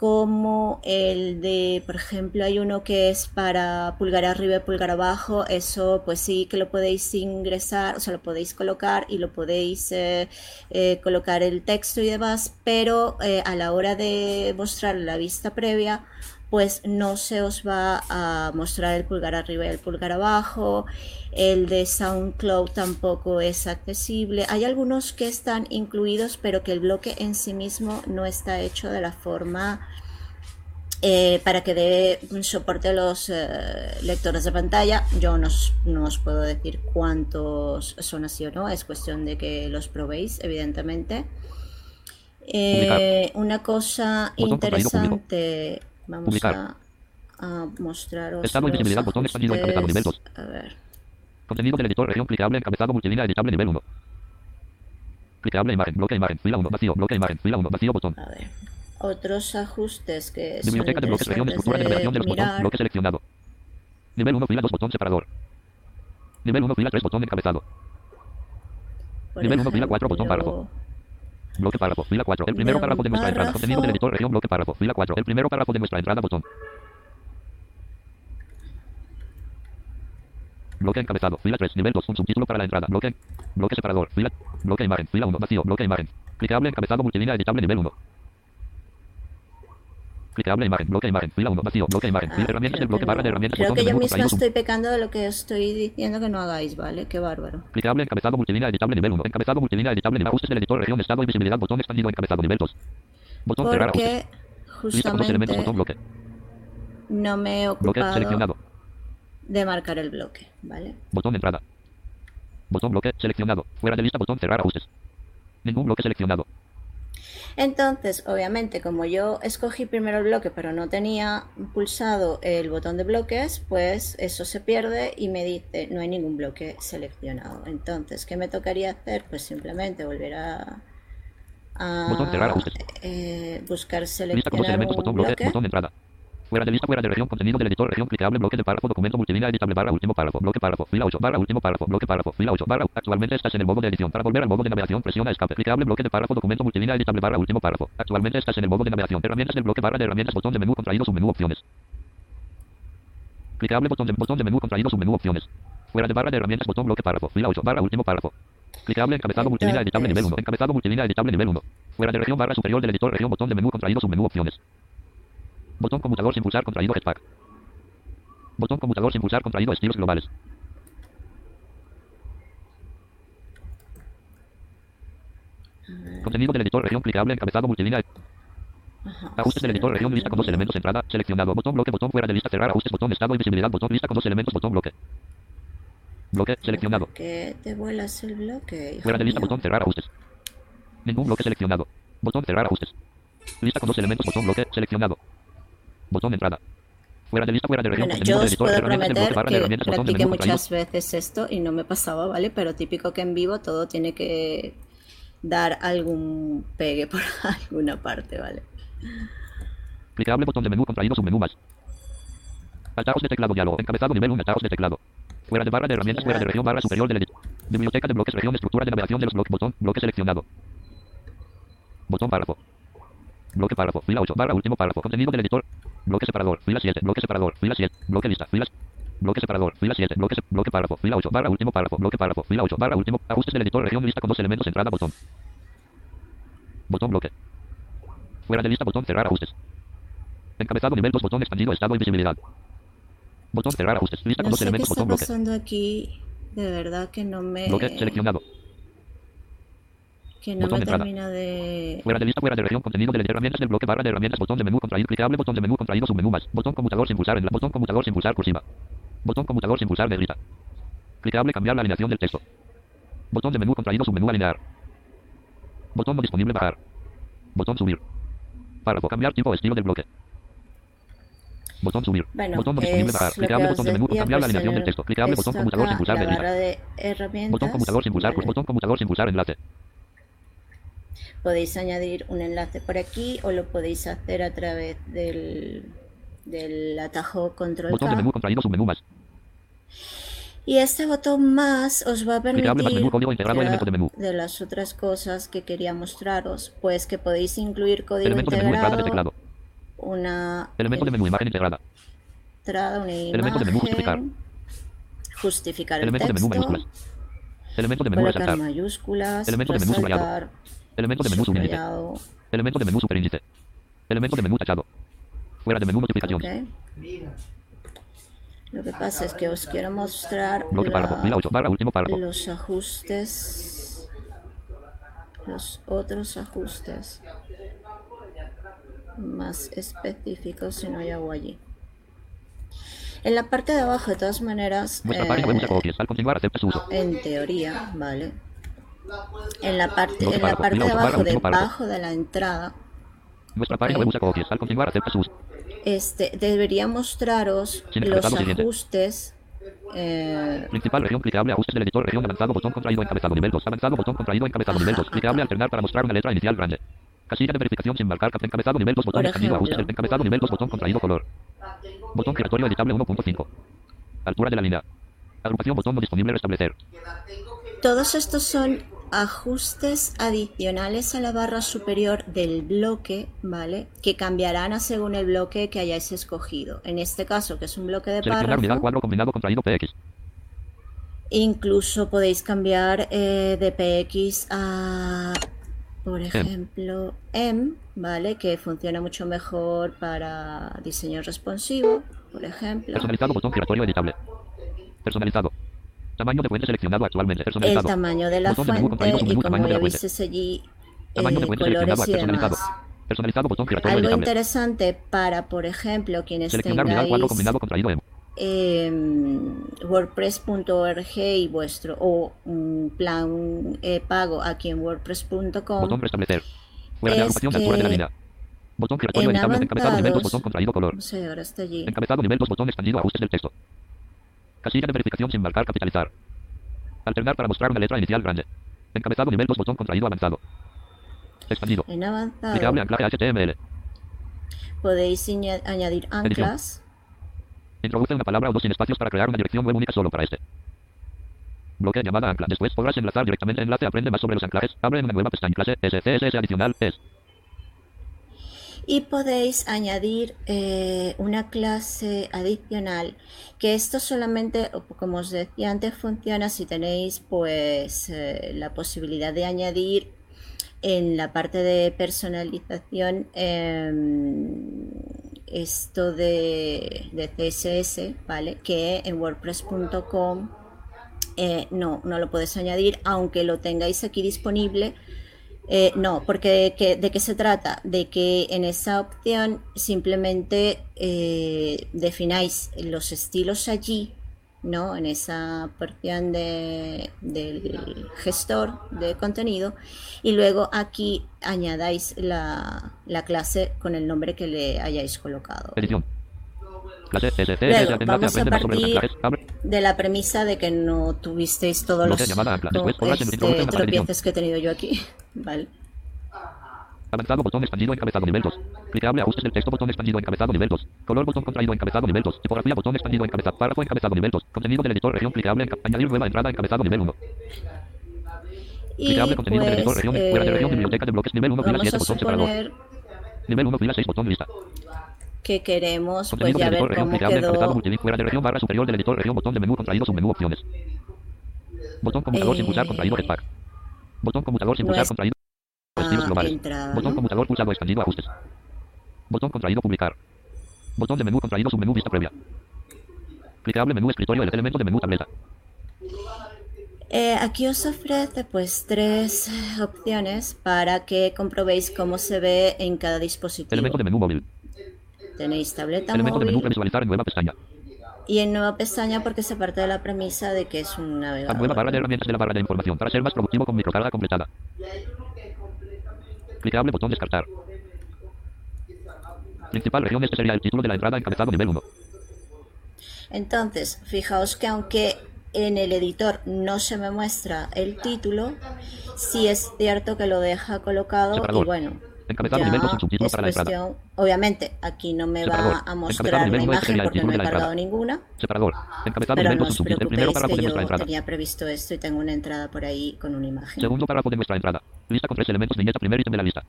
como el de, por ejemplo, hay uno que es para pulgar arriba y pulgar abajo, eso pues sí que lo podéis ingresar, o sea, lo podéis colocar y lo podéis eh, eh, colocar el texto y demás, pero eh, a la hora de mostrar la vista previa, pues no se os va a mostrar el pulgar arriba y el pulgar abajo. El de SoundCloud tampoco es accesible. Hay algunos que están incluidos, pero que el bloque en sí mismo no está hecho de la forma eh, para que dé soporte a los eh, lectores de pantalla. Yo no, os puedo decir cuántos son así o no, es cuestión de que los probéis, evidentemente. Eh, una cosa interesante Vamos Publicar. a, a mostraros. Estado los visibilidad, botón expandido, encabezado, nivel dos. ajustes. A ver. Contenido del editor, región clicable, encabezado, multilínea, editable, nivel 1. Clicable, imagen, bloque, imagen, fila 1, vacío, bloque, imagen, fila 1, vacío, botón. A ver. Otros ajustes que son Biblioteca de bloques, región, estructura de numeración de los botones, bloque seleccionado. Nivel 1, fila 2, botón separador. Nivel 1, fila 3, botón encabezado. Por nivel uno, fila cuatro, botón ejemplo, Bloque párrafo, fila 4. El primero párrafo de nuestra entrada. Contenido del editor, región, bloque párrafo, fila 4. El primero párrafo de nuestra entrada, botón. Bloque encabezado, fila 3, nivel 2, un subtítulo para la entrada. Bloque, bloque separador, fila, bloque imagen, fila 1, vacío, bloque imagen. Clicable encabezado, multilínea, editable, nivel 1. Clicable imagen, bloque imagen, fila 1, vacío, bloque imagen. Ah, herramientas del bloque que barra de herramientas, Creo que yo misma estoy pecando de lo que estoy diciendo que no hagáis, ¿vale? Qué bárbaro. Clicable encabezado multilínea editable nivel 1. Encabezado multilínea editable ajustes del editor región estado y visibilidad botón expandido encabezado nivel 2. Botón cerrar ajustes. Porque Lista con dos elementos botón justamente bloque. no me he Bloque ocupado seleccionado. de marcar el bloque, ¿vale? Botón entrada. Botón bloque seleccionado. Fuera de lista botón cerrar ajustes. Ningún bloque seleccionado. Entonces, obviamente, como yo escogí primero el bloque, pero no tenía pulsado el botón de bloques, pues eso se pierde y me dice no hay ningún bloque seleccionado. Entonces, ¿qué me tocaría hacer? Pues simplemente volver a, Botón eh, buscar seleccionar un bloque. entrada. Fuera de lista, fuera de región, contenido del editor, región clicable, bloque de párrafo, documento multilínea editable barra último párrafo, bloque párrafo, fila 8 barra último párrafo, bloque párrafo, fila 8 barra. Actualmente estás en el modo de edición. Para volver al modo de navegación, presiona escape. Clicable, bloque de párrafo, documento multilínea editable barra último párrafo. Actualmente estás en el modo de navegación. Herramientas del bloque barra de herramientas, botón de menú contraído, submenú opciones. Clicable, botón de, botón de menú contraído, submenú opciones. Fuera de barra de herramientas, botón bloque párrafo, fila 8 barra último párrafo. Clicable, encabezado multilínea editable nivel 1. Encabezado multilínea editable nivel 1. Fuera de región barra superior del editor, región, botón de menú contraído, submenú opciones. Botón conmutador sin pulsar contraído Jetpack. Botón conmutador sin pulsar contraído estilos globales. Contenido del editor región clicable encabezado multilínea. Ajá, Ajustes del editor región lista con dos elementos entrada seleccionado botón bloque botón fuera de lista cerrar ajustes botón estado y visibilidad botón lista con dos elementos botón bloque. Bloque seleccionado. Que te vuelas el bloque. hijo Fuera de lista botón cerrar ajustes. Ningún bloque seleccionado. Botón cerrar ajustes. Lista con dos elementos botón bloque seleccionado. Botón entrada. Fuera de lista fuera de región Bueno, yo os editor puedo prometer de que de practiqué muchas veces esto y no me pasaba, ¿vale? Pero típico que en vivo todo tiene que dar algún pegue por *laughs* alguna parte, ¿vale? Clicable botón de menú contraído submenú más. Altavoz de teclado diálogo. Encabezado nivel 1 altavoz de teclado. Fuera de barra de herramientas, fuera de región barra superior del editor. Biblioteca de bloques, región, estructura de navegación de los bloques, botón, bloque seleccionado. Botón párrafo. Bloque párrafo, fila 8, barra último párrafo, contenido del editor. Bloque separador, fila 7, bloque separador, fila 7, bloque lista, filas. Bloque separador, fila 7, bloque, se- bloque párrafo, fila 8, barra último párrafo, bloque párrafo, fila 8, barra último, ajustes del editor, región, lista con dos elementos, entrada, botón. Botón bloque. Fuera de lista, botón cerrar ajustes. Encabezado nivel 2, botón expandido, estado y visibilidad. Botón cerrar ajustes, lista con No dos sé qué elementos, botón bloque. aquí. De verdad que no me, Bloque seleccionado. Que no botón me de entrada. termina de... Fuera de lista, fuera de región, contenido de herramientas del bloque barra de herramientas, botón de menú contraído, clicable, botón de menú contraído, submenú más, botón conmutador sin pulsar en la, botón conmutador sin pulsar cursiva, botón conmutador sin pulsar negrita, clicable, cambiar la alineación del texto, botón de menú contraído, submenú alinear, botón no disponible bajar, botón subir, párrafo, cambiar tipo estilo del bloque, Botón subir. Bueno, botón no disponible bajar. Clicable botón de menú. Cambiar la alineación del texto. Clicable botón conmutador sin pulsar. Botón conmutador sin pulsar. Botón conmutador sin pulsar enlace. Podéis añadir un enlace por aquí o lo podéis hacer a través del, del atajo control Botón de menú contraído submenú más. Y este botón más os va a permitir, menú integrado de menú. de las otras cosas que quería mostraros, pues que podéis incluir código Elemento de menú entrada de integrado, teclado. una Elemento de menú imagen integrada. entrada, una Elemento de menú justificar. imagen, justificar el Elemento de menú texto, mayúsculas. Elemento de menú resaltar. mayúsculas, Elemento de menú subrayado. Elemento de menú subíndice. Elemento de menú superíndice. Elemento de menú tachado. Fuera de menú notificación. ok. Lo que pasa es que os quiero mostrar Bloque párrafo. la- Fila 8 barra último párrafo. los ajustes, los otros ajustes más específicos si no yo hago allí. En la parte de abajo, de todas maneras, eh, en teoría, ¿vale? En la parte, en la parte de abajo, debajo de la entrada, Nuestra página web usa copias. Al continuar acepta su uso. este, debería mostraros los ajustes eh, Principal región clicable ajustes del editor región avanzado botón contraído encabezado nivel 2 avanzado botón contraído encabezado nivel 2 clicable alternar para mostrar una letra inicial grande casilla de verificación sin marcar encabezado nivel 2 botón Por extendido ajustes del encabezado nivel 2 botón contraído color. Botón giratorio editable 1.5 altura de la línea. Agrupación botón no disponible restablecer. Todos estos son ajustes adicionales a la barra superior del bloque, ¿vale? Que cambiarán a según el bloque que hayáis escogido. En este caso, que es un bloque de párrafo, cuadro combinado contraído PX incluso podéis cambiar eh, de PX a, por ejemplo, M, ¿vale? Que funciona mucho mejor para diseño responsivo, por ejemplo. personalizado botón giratorio editable personalizado tamaño de fuente seleccionado actualmente El personalizado tamaño de la Botón de menú fuente y como ya viste allí, tamaño de eh, fuente seleccionado colores y personalizado personalizado botón giratorio Algo interesante para, por ejemplo, quienes seleccionar unidad cuadro tengáis combinado contraído M eh, WordPress.org y vuestro o un plan eh, pago aquí en WordPress.com. Botón restablecer. Fuera de Es agrupación de altura de la que línea. Botón giratorio en editable encabezado nivel 2 avanzados- botón contraído color. No sé, ahora está allí. Encabezado nivel 2 botón expandido ajustes del texto. Casilla de verificación sin marcar capitalizar. Alternar para mostrar una letra inicial grande. Encabezado nivel 2 botón contraído avanzado. Expandido. En avanzado anclaje HTML. podéis añadir anclas. Introduce una palabra o dos sin espacios para crear una dirección web única solo para este. Bloque llamada ancla. Después podrás enlazar directamente enlace. Aprende más sobre los anclajes. Abre en una nueva pestaña. Clase SCSS adicional es. Y podéis añadir eh, una clase adicional, que esto solamente, como os decía antes, funciona si tenéis pues eh, la posibilidad de añadir en la parte de personalización em, esto de, de CSS, ¿vale? Que en WordPress.com eh, no, no lo puedes añadir, aunque lo tengáis aquí disponible. Eh, no, porque que- ¿de qué se trata? De que en esa opción simplemente eh, defináis los estilos allí, ¿no? En esa porción de, del gestor de contenido y luego aquí añadáis la, la clase con el nombre que le hayáis colocado. Luego, vamos a partir de la premisa de que no tuvisteis todos los este, tropieces que he tenido yo aquí. *laughs* Vale. Avanzado botón expandido encabezado nivel 2. Clicable ajustes del texto botón expandido encabezado nivel 2. Color botón contraído encabezado nivel 2. Tipografía botón expandido encabezado. Párrafo encabezado nivel 2. Contenido del editor región clicable añadir nueva entrada encabezado nivel 1. Y Clicable contenido del editor pues región fuera de región eh, biblioteca de bloques nivel 1 fila vamos 7 a botón separador. Nivel 1 fila 6 botón lista. Que queremos pues ya ver cómo quedó fuera de región barra superior del editor región botón de menú contraído submenú opciones. Botón conmutador sin pulsar Eh, contraído headpack. Botón conmutador sin pulsar contraído estilos globales. entrada. Botón conmutador pulsado expandido ajustes. Botón contraído publicar. Botón de menú contraído submenú vista previa. Clicable menú escritorio el elemento de menú tableta. Eh, aquí os ofrece pues tres eh, opciones para que comprobéis cómo se ve en cada dispositivo. Elemento de menú móvil. Tenéis tableta Elemento de menú móvil previsualizar en nueva pestaña. y en nueva pestaña porque se parte de la premisa de que es un La navegador. nueva barra de herramientas de la barra de información para ser más productivo con microcarga completada. Clicable botón descartar. Principal región, este sería el título de la entrada encabezado nivel 1. Entonces, fijaos que aunque en el editor no se me muestra el título, sí es cierto que lo deja colocado Separador. y bueno. Encabezado nivel 2 sin subtítulo es para la entrada. obviamente aquí no me Separador. va a mostrar la imagen porque no he cargado ninguna, Separador. Encabezado pero nivel no 2 sin os subtítulo. El primero párrafo de nuestra yo entrada. tenía previsto esto y tengo una entrada por ahí con una imagen. Segundo párrafo de nuestra entrada. Lista con tres elementos. Viñeta primer ítem de la lista.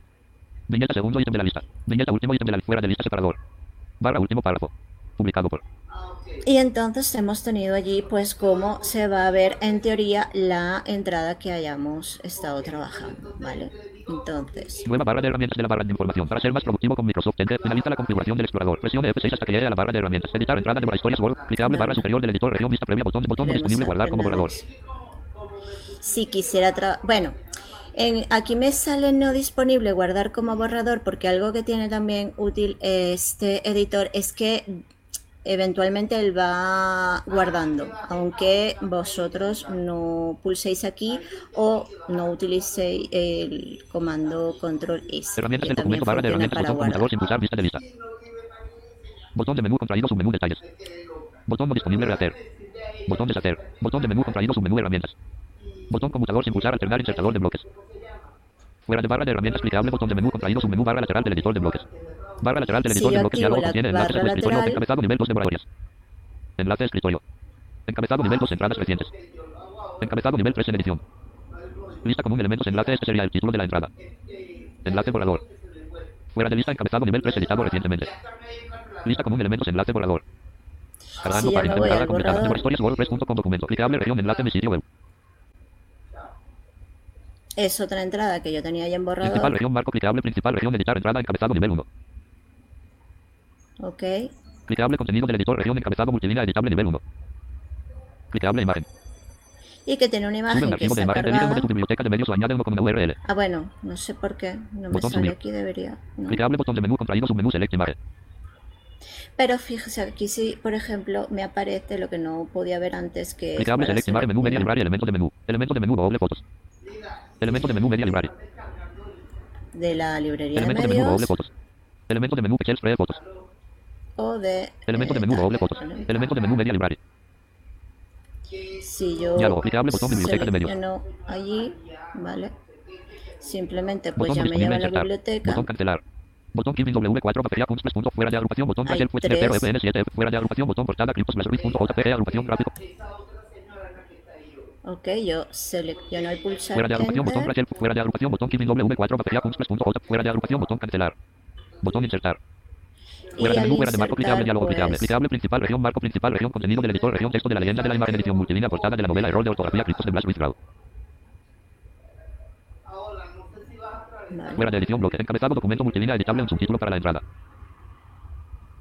Viñeta segundo ítem de la lista. Viñeta último ítem de la fuera de lista separador. Barra último párrafo. Publicado por. Y entonces hemos tenido allí pues cómo se va a ver en teoría la entrada que hayamos estado trabajando, ¿vale? Entonces, Nueva barra de herramientas de la barra de información. Para ser más productivo con Microsoft Enter, finaliza la configuración del explorador. Presione F6 hasta que llegue a la barra de herramientas. Editar entrada de historias Word. Clicable barra superior del editor. Región vista previa. Botón, botón disponible. Guardar como borrador. si quisiera tra- bueno, en, aquí me sale no disponible guardar como borrador porque algo que tiene también útil este editor es que eventualmente él va guardando, aunque vosotros no pulséis aquí o no utilicéis el comando control S. Herramientas del documento. Barra de herramientas. Botón computador sin pulsar. Vista de lista. Botón de menú contraído. Submenú detalles. Botón no disponible. Rehacer. Botón deshacer. Botón de menú contraído. Submenú herramientas. Botón computador sin pulsar. Alternar insertador de bloques. Fuera de barra de herramientas clicable. Botón de menú contraído. Submenú barra lateral del editor de bloques. Barra lateral del editor de bloques. Diálogo contiene enlaces barra escritorio. Encabezado nivel 2 de moratorias. Enlace escritorio. Encabezado nivel 2 entradas recientes. Encabezado nivel 3 en edición. Lista común elementos enlace. Este sería el título de la entrada. Enlace borrador. Fuera de lista encabezado nivel 3 editado recientemente. Lista común elementos enlace borrador. Cargando ya página al completada. borrador. Historias wordpress.com documento. Clicable región enlace mi sitio web. Es otra entrada que yo tenía ya en Principal borrador. región marco clicable principal región editar entrada encabezado nivel 1. Ok. Clicable contenido del editor región encabezado multilínea editable nivel 1. Clicable imagen. Y que tiene una imagen un que de imagen de tu biblioteca de medios o añade uno con una URL. Ah, bueno, no sé por qué. No me sale subir. aquí, debería. ¿no? Clicable botón de menú contraído submenú select imagen. Pero fíjese, aquí sí, por ejemplo, me aparece lo que no podía ver antes, que Clicable select imagen menú media library elemento de menú. Elemento de menú doble fotos. Elemento de menú media library. de la librería de Elemento de menú doble medios fotos. Elemento de menú pixels pre fotos. O de... Elemento de eh, menú doble fotos. ¿vale? Elemento de menú media library. Si yo Diálogo, clicable, botón de biblioteca de selecciono allí, ¿vale? Simplemente pues Botón ya me lleva a la biblioteca. Botón cancelar. Botón Kivin W4 batería puntos punto fuera de agrupación. Botón Hay tres. 0 FN7 fuera de agrupación. Botón portada Clipos JPG agrupación gráfico. Ok, yo selecciono el pulsar Fuera de agrupación. Botón fuera de agrupación. Botón Kivin W4 batería puntos punto J fuera de agrupación. Botón cancelar. Botón insertar. Fuera de al menú, fuera de marco, clicable, diálogo, clicable, pues, clicable, principal, región, marco, principal, región, contenido del editor, región, texto de la leyenda de la imagen, edición, multilínea, portada de la novela, error de ortografía, criptos de Blas Ruiz Grau. Fuera de edición, bloque, encabezado, documento, multilínea, editable, un subtítulo para la entrada.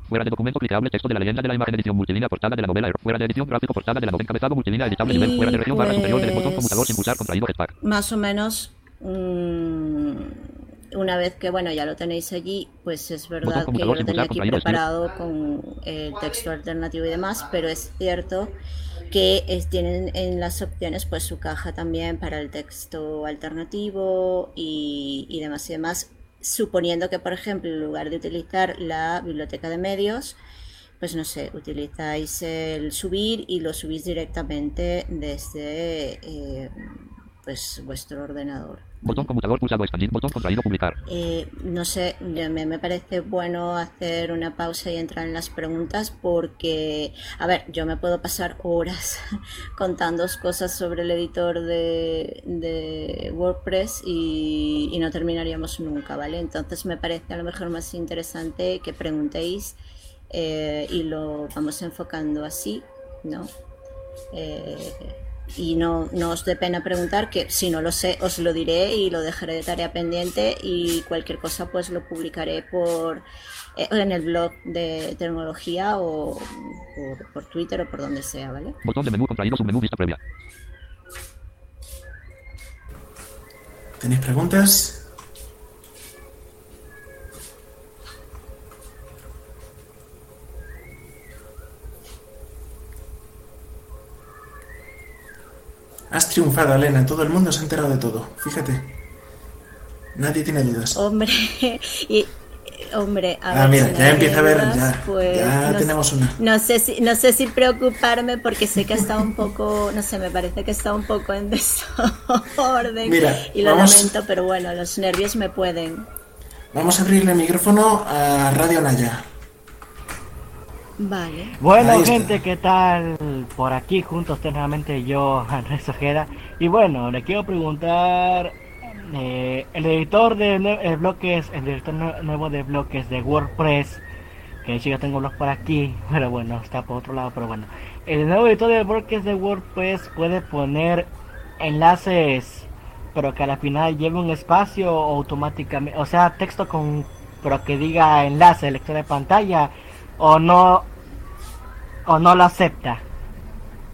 Fuera de documento, clicable, texto de la leyenda de la imagen, edición, multilínea, portada de la novela, error. fuera de edición, gráfico, portada de la novela, encabezado, multilínea, editable, nivel, fuera de región, barra superior del botón, pues- computador, sin pulsar, contraído, jetpack. más o menos mm, una vez que bueno ya lo tenéis allí pues es verdad que yo lo tenía aquí preparado con el texto alternativo y demás pero es cierto que es- tienen en las opciones pues su caja también para el texto alternativo y, y demás y demás. Suponiendo que por ejemplo en lugar de utilizar la biblioteca de medios pues no sé, utilizáis el subir y lo subís directamente desde eh, pues vuestro ordenador. Botón computador pulsado, expandir, botón contraído, publicar. Eh, no sé, me, me parece bueno hacer una pausa y entrar en las preguntas porque, a ver, yo me puedo pasar horas *laughs* contando cosas sobre el editor de, de WordPress y, y no terminaríamos nunca, ¿vale? Entonces me parece a lo mejor más interesante que preguntéis eh, y lo vamos enfocando así, ¿no? Eh, y no, no os dé pena preguntar, que si no lo sé, os lo diré y lo dejaré de tarea pendiente y cualquier cosa pues lo publicaré por eh, en el blog de tecnología o por, por Twitter o por donde sea, ¿vale? Botón de menú contraído, submenú, vista previa. ¿Tenéis preguntas? Has triunfado, Elena. Todo el mundo se ha enterado de todo. Fíjate. Nadie tiene dudas. Hombre, y hombre, a ah, mira, ya empieza a ver, ya, pues, ya tenemos una. No sé, si, no sé si preocuparme porque sé que está un poco, no sé, me parece que está un poco en *laughs* desorden mira, y lo lamento, pero bueno, los nervios me pueden. Vamos a abrirle el micrófono a Radio Naya. Vale. Bueno, gente, ¿qué tal? Por aquí juntos nuevamente yo, *laughs* Andrés Ojeda. Y bueno, le quiero preguntar, eh, el editor de bloques, el editor nuevo de bloques de WordPress, que de hecho ya tengo blogs por aquí, *laughs* pero bueno, está por otro lado, pero bueno. El nuevo editor de bloques de WordPress puede poner enlaces, pero que al final lleve un espacio automáticamente, o sea, texto con, pero que diga enlace, lector de pantalla, o no o no lo acepta.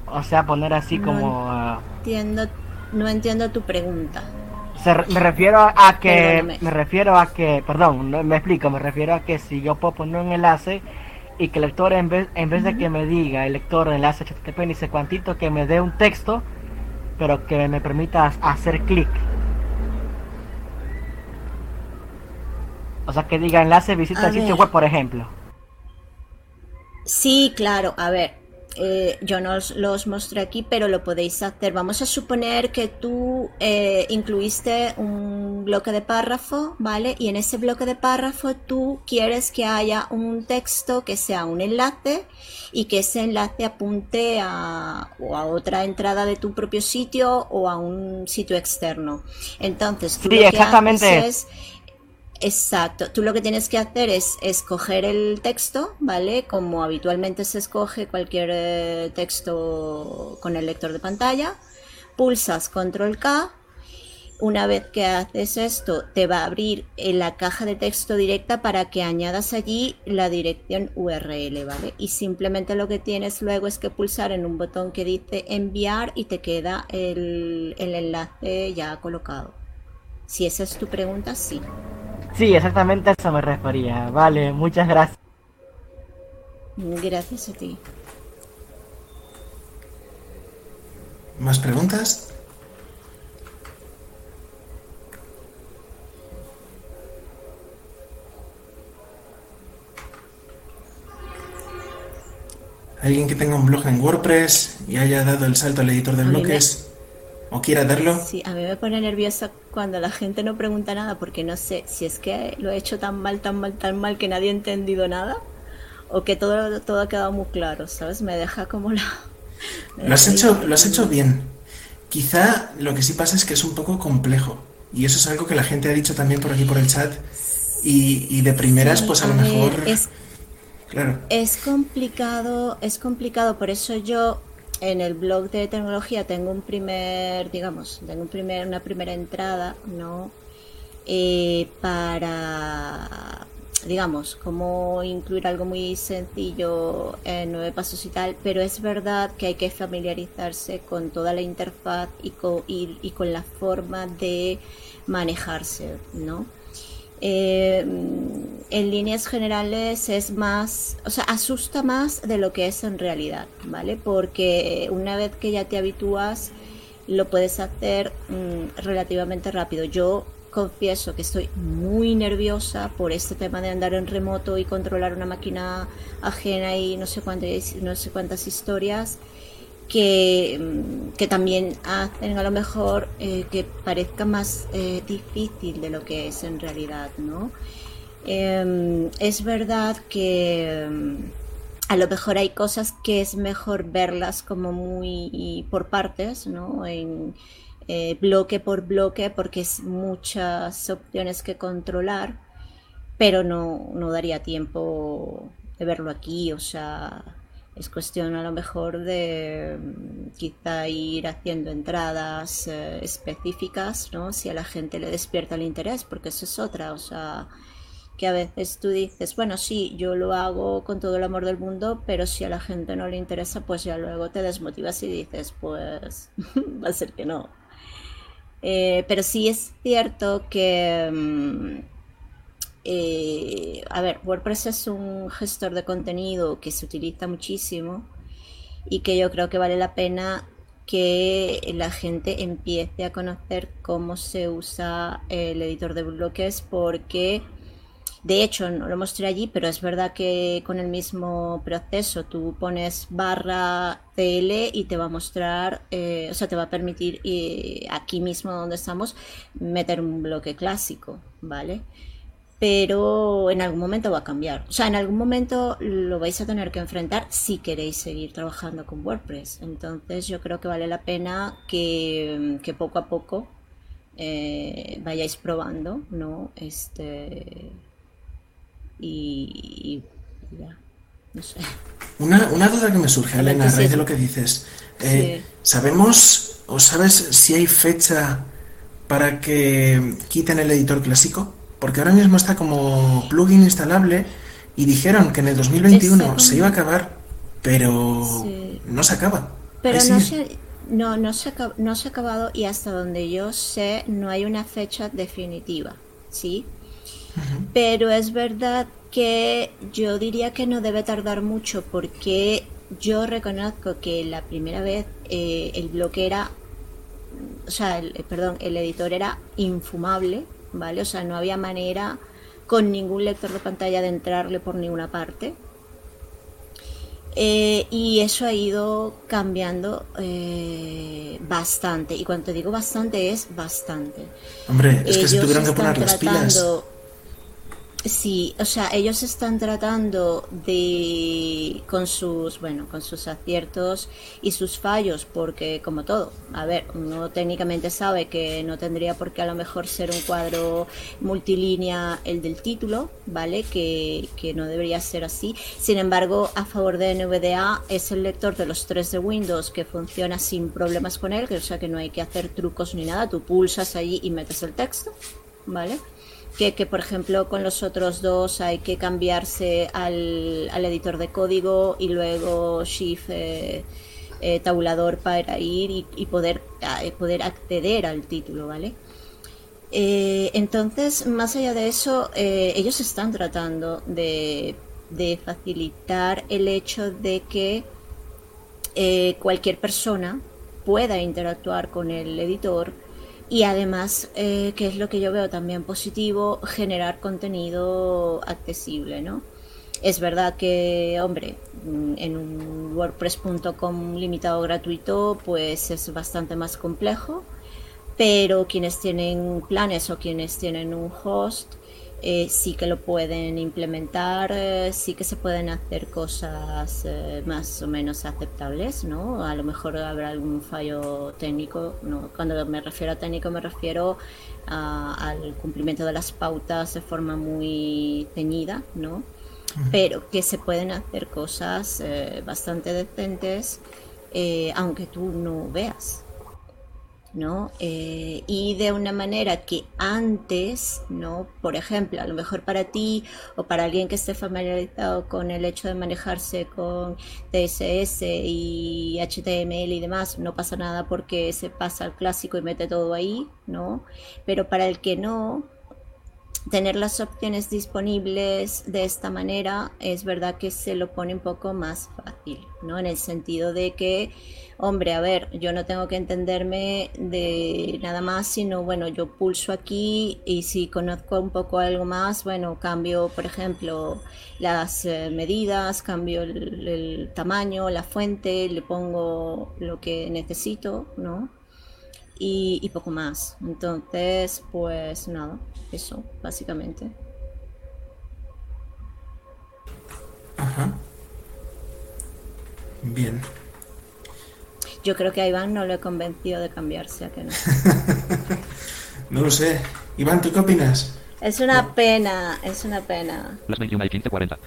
O sea, poner así como... Ah, entiendo, no entiendo tu pregunta. me refiero a que... Me refiero a que... Perdón, no, me explico. Me refiero a que si yo puedo poner un enlace y que el lector en vez, en vez de que me diga el lector enlace HTTP ni sé cuantito, que me dé un texto, pero que me permita hacer clic. O sea, que diga enlace visita el sitio web, por ejemplo. Sí, claro, a ver, eh, yo no os los mostré aquí, pero lo podéis hacer. Vamos a suponer que tú eh, incluiste un bloque de párrafo, ¿vale? Y en ese bloque de párrafo tú quieres que haya un texto que sea un enlace y que ese enlace apunte a, o a otra entrada de tu propio sitio o a un sitio externo. Entonces, tú sí, exactamente. es Exacto, tú lo que tienes que hacer es escoger el texto, ¿vale? Como habitualmente se escoge cualquier eh, texto con el lector de pantalla, pulsas control K, una vez que haces esto te va a abrir en la caja de texto directa para que añadas allí la dirección URL, ¿vale? Y simplemente lo que tienes luego es que pulsar en un botón que dice enviar y te queda el enlace ya colocado. Si esa es tu pregunta, sí. Sí, exactamente a eso me refería. Vale, muchas gracias. Gracias a ti. ¿Más preguntas? ¿Alguien que tenga un blog en WordPress y haya dado el salto al editor de bloques? ¿O quiera darlo? Sí, a mí me pone nerviosa cuando la gente no pregunta nada porque no sé si es que lo he hecho tan mal, tan mal, tan mal que nadie ha entendido nada o que todo, todo ha quedado muy claro, ¿sabes? Me deja como la... *laughs* Lo has, hecho, lo has hecho bien. Quizá lo que sí pasa es que es un poco complejo y eso es algo que la gente ha dicho también por aquí por el chat y, de primeras pues a, lo mejor... Es, claro. es complicado, es complicado, por eso yo en el blog de tecnología tengo un primer, digamos, tengo un primer, una primera entrada, ¿no? Eh, para, digamos, cómo incluir algo muy sencillo en nueve pasos y tal, pero es verdad que hay que familiarizarse con toda la interfaz y con, y con la forma de manejarse, ¿no? Eh, en líneas generales es más, o sea, asusta más de lo que es en realidad, ¿vale? Porque una vez que ya te habitúas, lo puedes hacer mm, relativamente rápido. Yo confieso que estoy muy nerviosa por este tema de andar en remoto y controlar una máquina ajena y no sé cuántas, no sé cuántas historias que, que también hacen a lo mejor eh, que parezca más eh, difícil de lo que es en realidad, ¿no? Em, es verdad que em, a lo mejor hay cosas que es mejor verlas como muy por partes, ¿no? En, eh, bloque por bloque, porque es muchas opciones que controlar, pero no, no daría tiempo de verlo aquí, o sea, es cuestión a lo mejor de mm, quizá ir haciendo entradas eh, específicas, ¿no? Si a la gente le despierta el interés, porque eso es otra, o sea, que a veces tú dices, bueno, sí, yo lo hago con todo el amor del mundo, pero si a la gente no le interesa, pues ya luego te desmotivas y dices, pues *laughs* va a ser que no. Eh, pero sí es cierto que... Mm, eh, a ver, WordPress es un gestor de contenido que se utiliza muchísimo y que yo creo que vale la pena que la gente empiece a conocer cómo se usa el editor de bloques porque De hecho, no lo mostré allí, pero es verdad que con el mismo proceso tú pones barra TL y te va a mostrar, eh, o sea, te va a permitir eh, aquí mismo donde estamos meter un bloque clásico, ¿vale? Pero en algún momento va a cambiar. O sea, en algún momento lo vais a tener que enfrentar si queréis seguir trabajando con WordPress. Entonces yo creo que vale la pena que, que poco a poco eh, vayáis probando, ¿no? Este y, ya, no sé. Una, una, duda que me surge, Elena, a raíz de lo que dices. Eh, ¿Sabemos o sabes si hay fecha para que quiten el editor clásico? Porque ahora mismo está como plugin instalable y dijeron que en el 2021 se iba a acabar, pero no se acaba. Pero no se, no, no, se, no se ha acabado y hasta donde yo sé no hay una fecha definitiva, ¿sí? Pero es verdad que yo diría que no debe tardar mucho porque yo reconozco que la primera vez eh, el bloque era, o sea, el, perdón, el editor era infumable, ¿vale? O sea, no había manera con ningún lector de pantalla de entrarle por ninguna parte. Eh, y eso ha ido cambiando eh, bastante. Y cuando digo bastante es bastante. Hombre, es que se tuvieron que poner las pilas. Sí, o sea, ellos están tratando de con sus, bueno, con sus aciertos y sus fallos, porque como todo, a ver, uno técnicamente sabe que no tendría por qué a lo mejor ser un cuadro multilínea el del título, ¿vale? Que, que no debería ser así. Sin embargo, a favor de NVDA es el lector de los tres de Windows que funciona sin problemas con él, que o sea que no hay que hacer trucos ni nada, tú pulsas allí y metes el texto, ¿vale? Que, por ejemplo con los otros dos hay que cambiarse al, editor de código y luego Shift eh, eh, tabulador para ir y, poder, poder acceder al título, ¿vale? Eh, entonces, más allá de eso, ellos están tratando de, facilitar el hecho de que cualquier persona pueda interactuar con el editor y además, eh, que es lo que yo veo también positivo, generar contenido accesible, ¿no? Es verdad que, hombre, mm, en un WordPress.com limitado gratuito, pues es bastante más complejo, pero quienes tienen planes o quienes tienen un host, eh, sí que lo pueden implementar, eh, sí que se pueden hacer cosas eh, más o menos aceptables, ¿no? A lo mejor habrá algún fallo técnico, ¿no? Cuando me refiero a técnico me refiero al cumplimiento de las pautas de forma muy teñida, ¿no? Pero que se pueden hacer cosas bastante decentes aunque tú no veas, ¿no? Eh, y de una manera que antes, ¿no? Por ejemplo, a lo mejor para ti o para alguien que esté familiarizado con el hecho de manejarse con CSS y HTML y demás, no pasa nada porque se pasa al clásico y mete todo ahí, ¿no? Pero para el que no, tener las opciones disponibles de esta manera es verdad que se lo pone un poco más fácil, ¿no? En el sentido de que hombre, a ver, yo no tengo que entenderme de nada más, sino bueno, yo pulso aquí y si conozco un poco algo más, bueno, cambio, por ejemplo, las eh, medidas, cambio el, tamaño, la fuente, le pongo lo que necesito, ¿no? Y, y poco más. Entonces, pues nada, eso, básicamente. Ajá. Bien. Yo creo que a Iván no lo he convencido de cambiarse, ¿a que no? *laughs* no lo sé. Iván, ¿tú qué opinas? Es una pena, es una pena. Las 21 y 15, 40.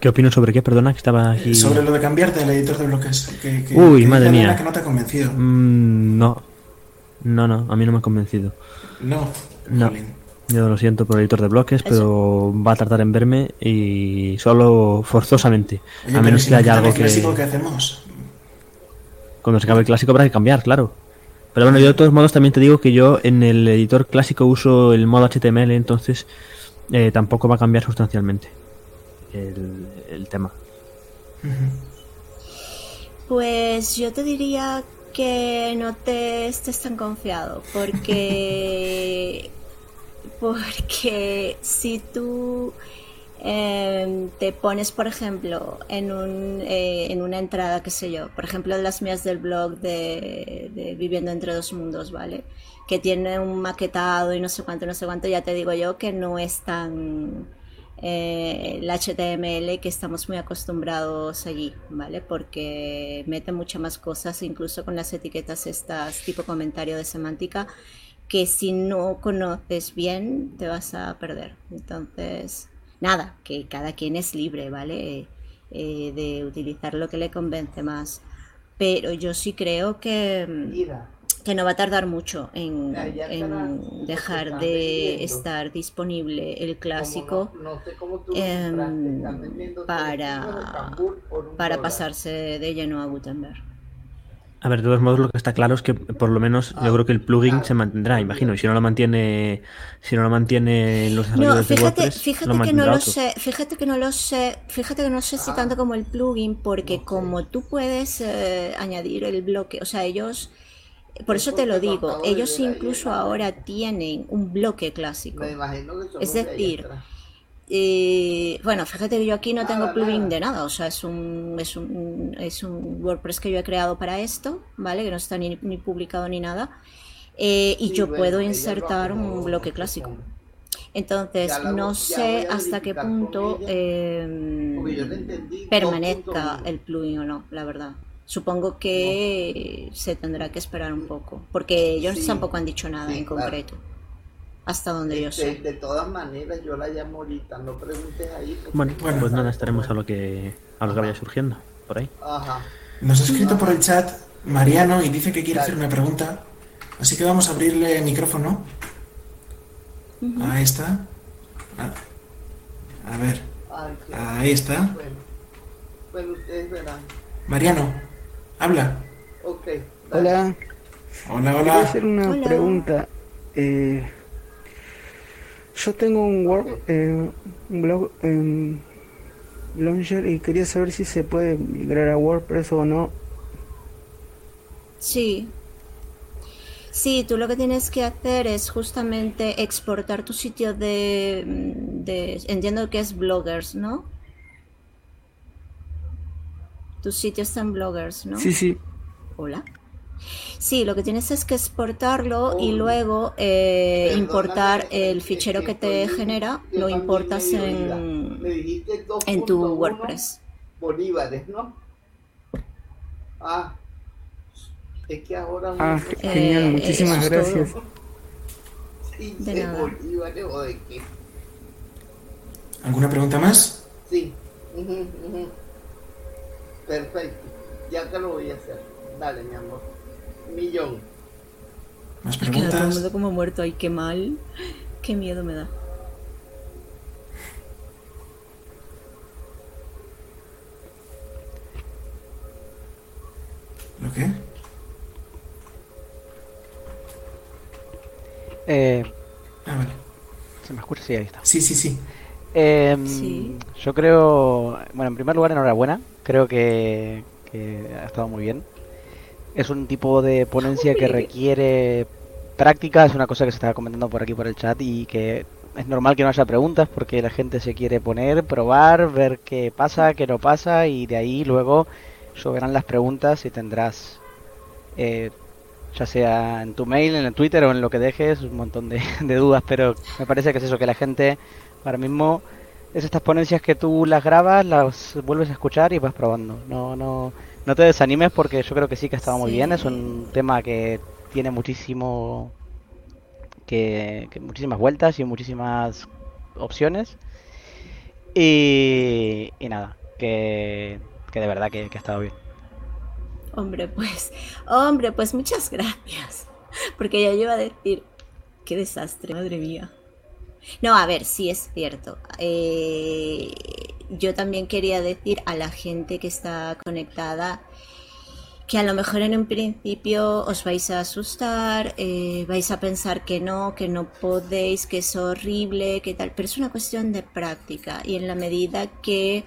¿Qué opino sobre qué? Perdona, que estaba aquí. Sobre lo de cambiarte al editor de bloques. Que, que, Uy, madre mía. que no te ha convencido. Mm, no. No, no, a mí no me ha convencido. No. No. Yo lo siento por el editor de bloques, pero va a tardar en verme y solo forzosamente. a menos que haya algo que. ¿Qué hacemos? Cuando se acabe el clásico habrá que cambiar, claro. Pero bueno, yo de todos modos también te digo que yo en el editor clásico uso el modo HTML, entonces eh, tampoco va a cambiar sustancialmente el, tema. Pues yo te diría que no te estés tan confiado, porque *laughs* porque si tú eh, te pones, por ejemplo, en, un, eh, en una entrada, qué sé yo, por ejemplo, de las mías del blog de Viviendo entre dos mundos, ¿vale? Que tiene un maquetado y no sé cuánto, no sé cuánto, ya te digo yo que no es tan el HTML que estamos muy acostumbrados allí, ¿vale? Porque mete muchas más cosas, incluso con las etiquetas estas tipo comentario de semántica, que si no conoces bien te vas a perder. Entonces, nada, que cada quien es libre, ¿vale? Eh, de utilizar lo que le convence más. Pero yo sí creo que, que no va a tardar mucho en, en dejar de estar disponible el clásico em, para, para pasarse de lleno a Gutenberg. A ver, de todos modos lo que está claro es que por lo menos yo creo que el plugin se mantendrá, imagino. Y si no lo mantiene, si no lo mantiene los No, desarrolladores de fíjate, WordPress, fíjate lo que no lo sé, fíjate que no lo sé, fíjate que no sé si tanto como el plugin, porque como tú puedes eh, añadir el bloque, o sea, ellos, por eso te lo digo, ellos incluso ahora tienen un bloque clásico. Me imagino que son Es decir, eh, bueno, fíjate que yo aquí no tengo plugin de nada, o sea, es un, es un, es un WordPress que yo he creado para esto, ¿vale? Que no está ni, ni publicado ni nada. Eh, y Sí, yo bueno, puedo insertar un bloque clásico. Entonces, la no sé hasta qué punto ella, eh, dos permanezca el plugin o no, la verdad. Supongo que se tendrá que esperar un poco, porque ellos Sí, tampoco han dicho nada sí, en claro. concreto, hasta donde yo sé. de todas maneras, yo la llamo ahorita, no preguntes ahí. Bueno, Bueno. pues nada, estaremos a lo que a lo que vaya surgiendo por ahí. Ajá. Nos ha escrito por el chat Mariano y dice que quiere hacer una pregunta. Así que vamos a abrirle el micrófono. Ahí está. Ah. A ver, ahí está. Bueno, bueno, ustedes verán. Mariano, habla. Ok. dale. Hola, Hola, quería hola. hacer una Hola. pregunta. Eh, yo tengo un, Word, eh, un blog en Launcher y quería saber si se puede migrar a WordPress o no. Sí. Sí, tú lo que tienes que hacer es justamente exportar tu sitio de, de entiendo que es bloggers, ¿no? Tu sitio está en bloggers, ¿no? Sí, sí. Hola. Sí, lo que tienes es que exportarlo y Oh. luego eh, importar el fichero que te genera, lo importas en, en tu 2.1 WordPress. Bolívares, ¿no? Ah, es que ahora Ah, genial, Eh, muchísimas todo. *laughs* gracias. sí, de de nada. bolívares o de qué. ¿Alguna pregunta más? Sí. ujú. Perfecto. Ya te lo voy a hacer. Dale, mi amor. Millón. ¿Más Queda todo el preguntas? mundo como muerto, ay, qué mal. Qué miedo me da. ¿Lo qué? Eh, Ah, vale. ¿Se me escucha? Sí, ahí está. Sí, sí, sí. Em, Sí. Yo creo, bueno, en primer lugar, enhorabuena. Creo que, que ha estado muy bien. Es un tipo de ponencia que requiere práctica, es una cosa que se estaba comentando por aquí por el chat y que es normal que no haya preguntas porque la gente se quiere poner, probar, ver qué pasa, qué no pasa y de ahí luego lloverán las preguntas y tendrás, eh, ya sea en tu mail, en el Twitter o en lo que dejes, un montón de, *laughs* de dudas, pero me parece que es eso, que la gente ahora mismo es estas ponencias que tú las grabas, las vuelves a escuchar y vas probando. No, no, no te desanimes porque yo creo que sí que ha estado muy bien. Es un tema que tiene muchísimo, que, que muchísimas vueltas y muchísimas opciones. Y, y nada, que, que de verdad que, que ha estado bien. Hombre, pues, hombre, pues muchas gracias. *laughs* Porque ya yo iba a decir, qué desastre, madre mía. No, a ver, sí es cierto. Eh, yo también quería decir a la gente que está conectada que a lo mejor en un principio os vais a asustar, eh, vais a pensar que no, que no podéis, que es horrible, que tal, pero es una cuestión de práctica y en la medida que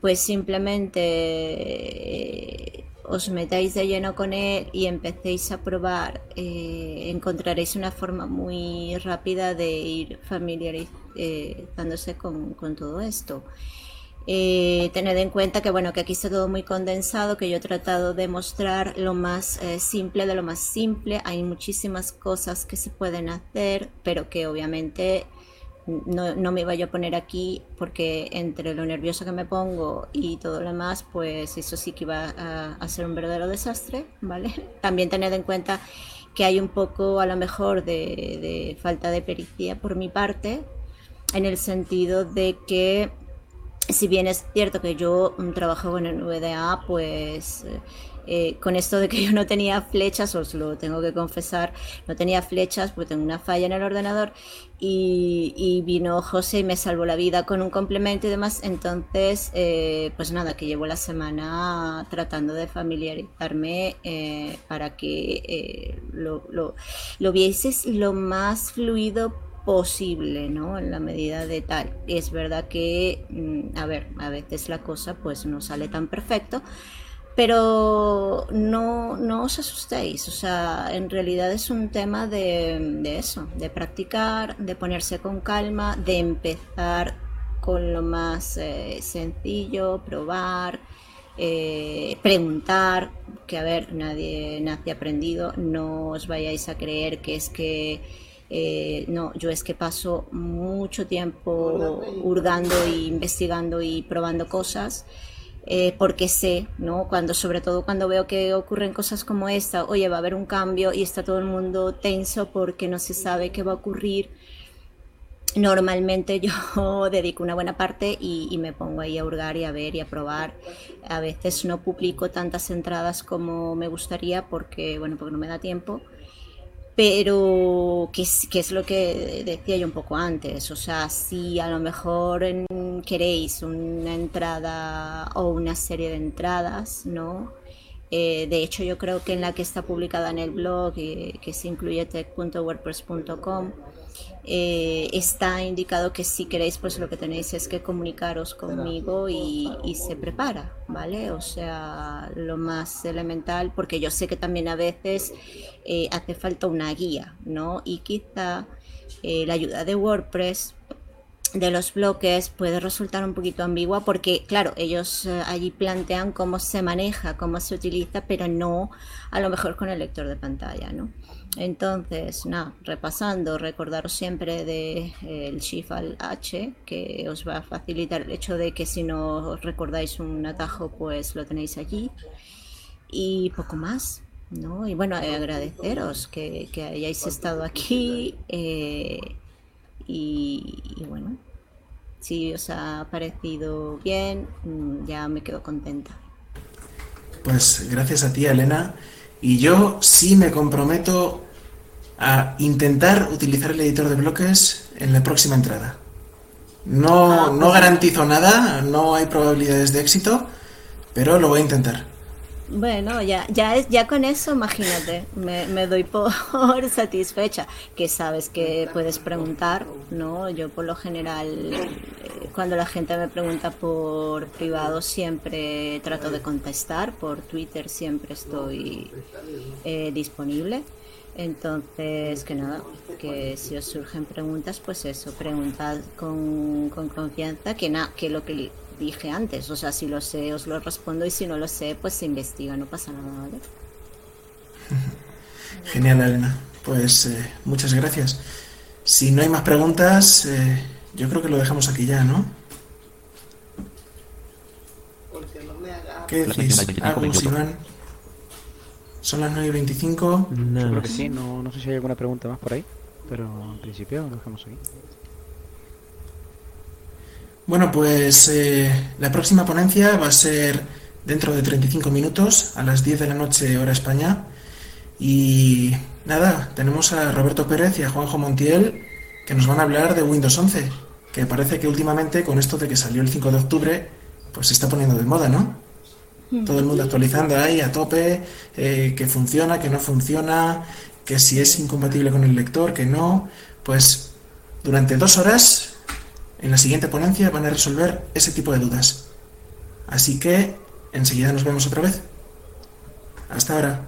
pues simplemente eh, os metáis de lleno con él y empecéis a probar, eh, encontraréis una forma muy rápida de ir familiarizándose con, con todo esto. Eh, tened en cuenta que bueno que aquí está todo muy condensado, que yo he tratado de mostrar lo más eh, simple de lo más simple. Hay muchísimas cosas que se pueden hacer, pero que obviamente no, no me yo a poner aquí porque entre lo nervioso que me pongo y todo lo demás, pues eso sí que iba a, ser un verdadero desastre, ¿vale? *laughs* También tened en cuenta que hay un poco a lo mejor de, de falta de pericia por mi parte, en el sentido de que si bien es cierto que yo mm, trabajo en el VDA, pues eh, eh, con esto de que *laughs* yo no tenía flechas, os lo tengo que confesar, no tenía flechas, pues tengo una falla en el ordenador y, vino José y me salvó la vida con un complemento y demás. Entonces, eh, pues nada, que llevo la semana tratando de familiarizarme eh, para que lo, lo, lo vieses lo más fluido posible, ¿no? En la medida de tal. Es verdad que, mm, a ver, a veces la cosa pues no sale tan perfecto, pero no, no os asustéis, o sea, en realidad es un tema de, de eso, de practicar, de ponerse con calma, de empezar con lo más eh, sencillo, probar, eh, preguntar, que a ver, nadie nace aprendido, no os vayáis a creer que es que eh, no, yo es que paso mucho tiempo hurgando e investigando y probando cosas. Eh, porque sé, ¿no? Cuando, sobre todo cuando veo que ocurren cosas como esta, oye, va a haber un cambio y está todo el mundo tenso porque no se sabe qué va a ocurrir. Normalmente *laughs* yo dedico una buena parte y, y me pongo ahí a hurgar y a ver y a probar. A veces no publico tantas entradas como me gustaría porque, bueno, porque no me da tiempo pero que es, lo que decía yo un poco antes, o sea, si a lo mejor queréis una entrada o una serie de entradas, ¿no? Eh, de hecho, yo creo que en la que está publicada en el blog, eh, que se incluye tech.wordpress.com, eh, está indicado que si queréis, pues lo que tenéis es que comunicaros conmigo y, y se prepara, ¿vale? O sea, lo más elemental, porque yo sé que también a veces eh, hace falta una guía, ¿no? Y quizá eh, la ayuda de WordPress de los bloques puede resultar un poquito ambigua porque, claro, ellos eh, allí plantean cómo se maneja, cómo se utiliza, pero no a lo mejor con el lector de pantalla, ¿no? Entonces, nada, repasando, recordaros siempre de eh, el Shift al H, que os va a facilitar el hecho de que si no os recordáis un atajo, pues lo tenéis allí. Y poco más, ¿no? Y bueno, eh, agradeceros que, hayáis estado aquí. Y, y bueno, si os ha parecido bien, mm, ya me quedo contenta. Pues gracias a ti, Elena. Y yo sí me comprometo a intentar utilizar el editor de bloques en la próxima entrada. No, no garantizo nada, no hay probabilidades de éxito, pero lo voy a intentar. Bueno, ya, ya, es, ya con eso, imagínate, me, me doy por *laughs* satisfecha, que sabes que puedes preguntar, ¿no? Yo por lo general, eh, cuando la gente me pregunta por privado, siempre trato de contestar, por Twitter siempre estoy eh, disponible. Entonces, que nada, que si os surgen preguntas, pues eso, preguntad con, con confianza, que nada, que lo que dije antes, o sea, si lo sé, os lo respondo y si no lo sé, pues se investiga, no pasa nada, ¿vale? *laughs* Genial, Elena. Pues eh, muchas gracias. Si no hay más preguntas, eh, yo creo que lo dejamos aquí ya, ¿no? Porque no me haga... ¿Qué decís? 21, 25, Agus, 28. Iván. Son las 9 y 25. Yo Nada creo que sí, no, no sé si hay alguna pregunta más por ahí, pero en principio lo dejamos aquí. Bueno, pues eh, la próxima ponencia va a ser dentro de 35 minutos, a las 10 de la noche hora España. Y nada, tenemos a Roberto Pérez y a Juanjo Montiel que nos van a hablar de Windows 11, que parece que últimamente con esto de que salió el 5 de octubre, pues se está poniendo de moda, ¿no? Todo el mundo actualizando ahí a tope, eh, que funciona, que no funciona, que si es incompatible con el lector, que no. Pues durante dos horas en la siguiente ponencia van a resolver ese tipo de dudas. Así que enseguida nos vemos otra vez. Hasta ahora.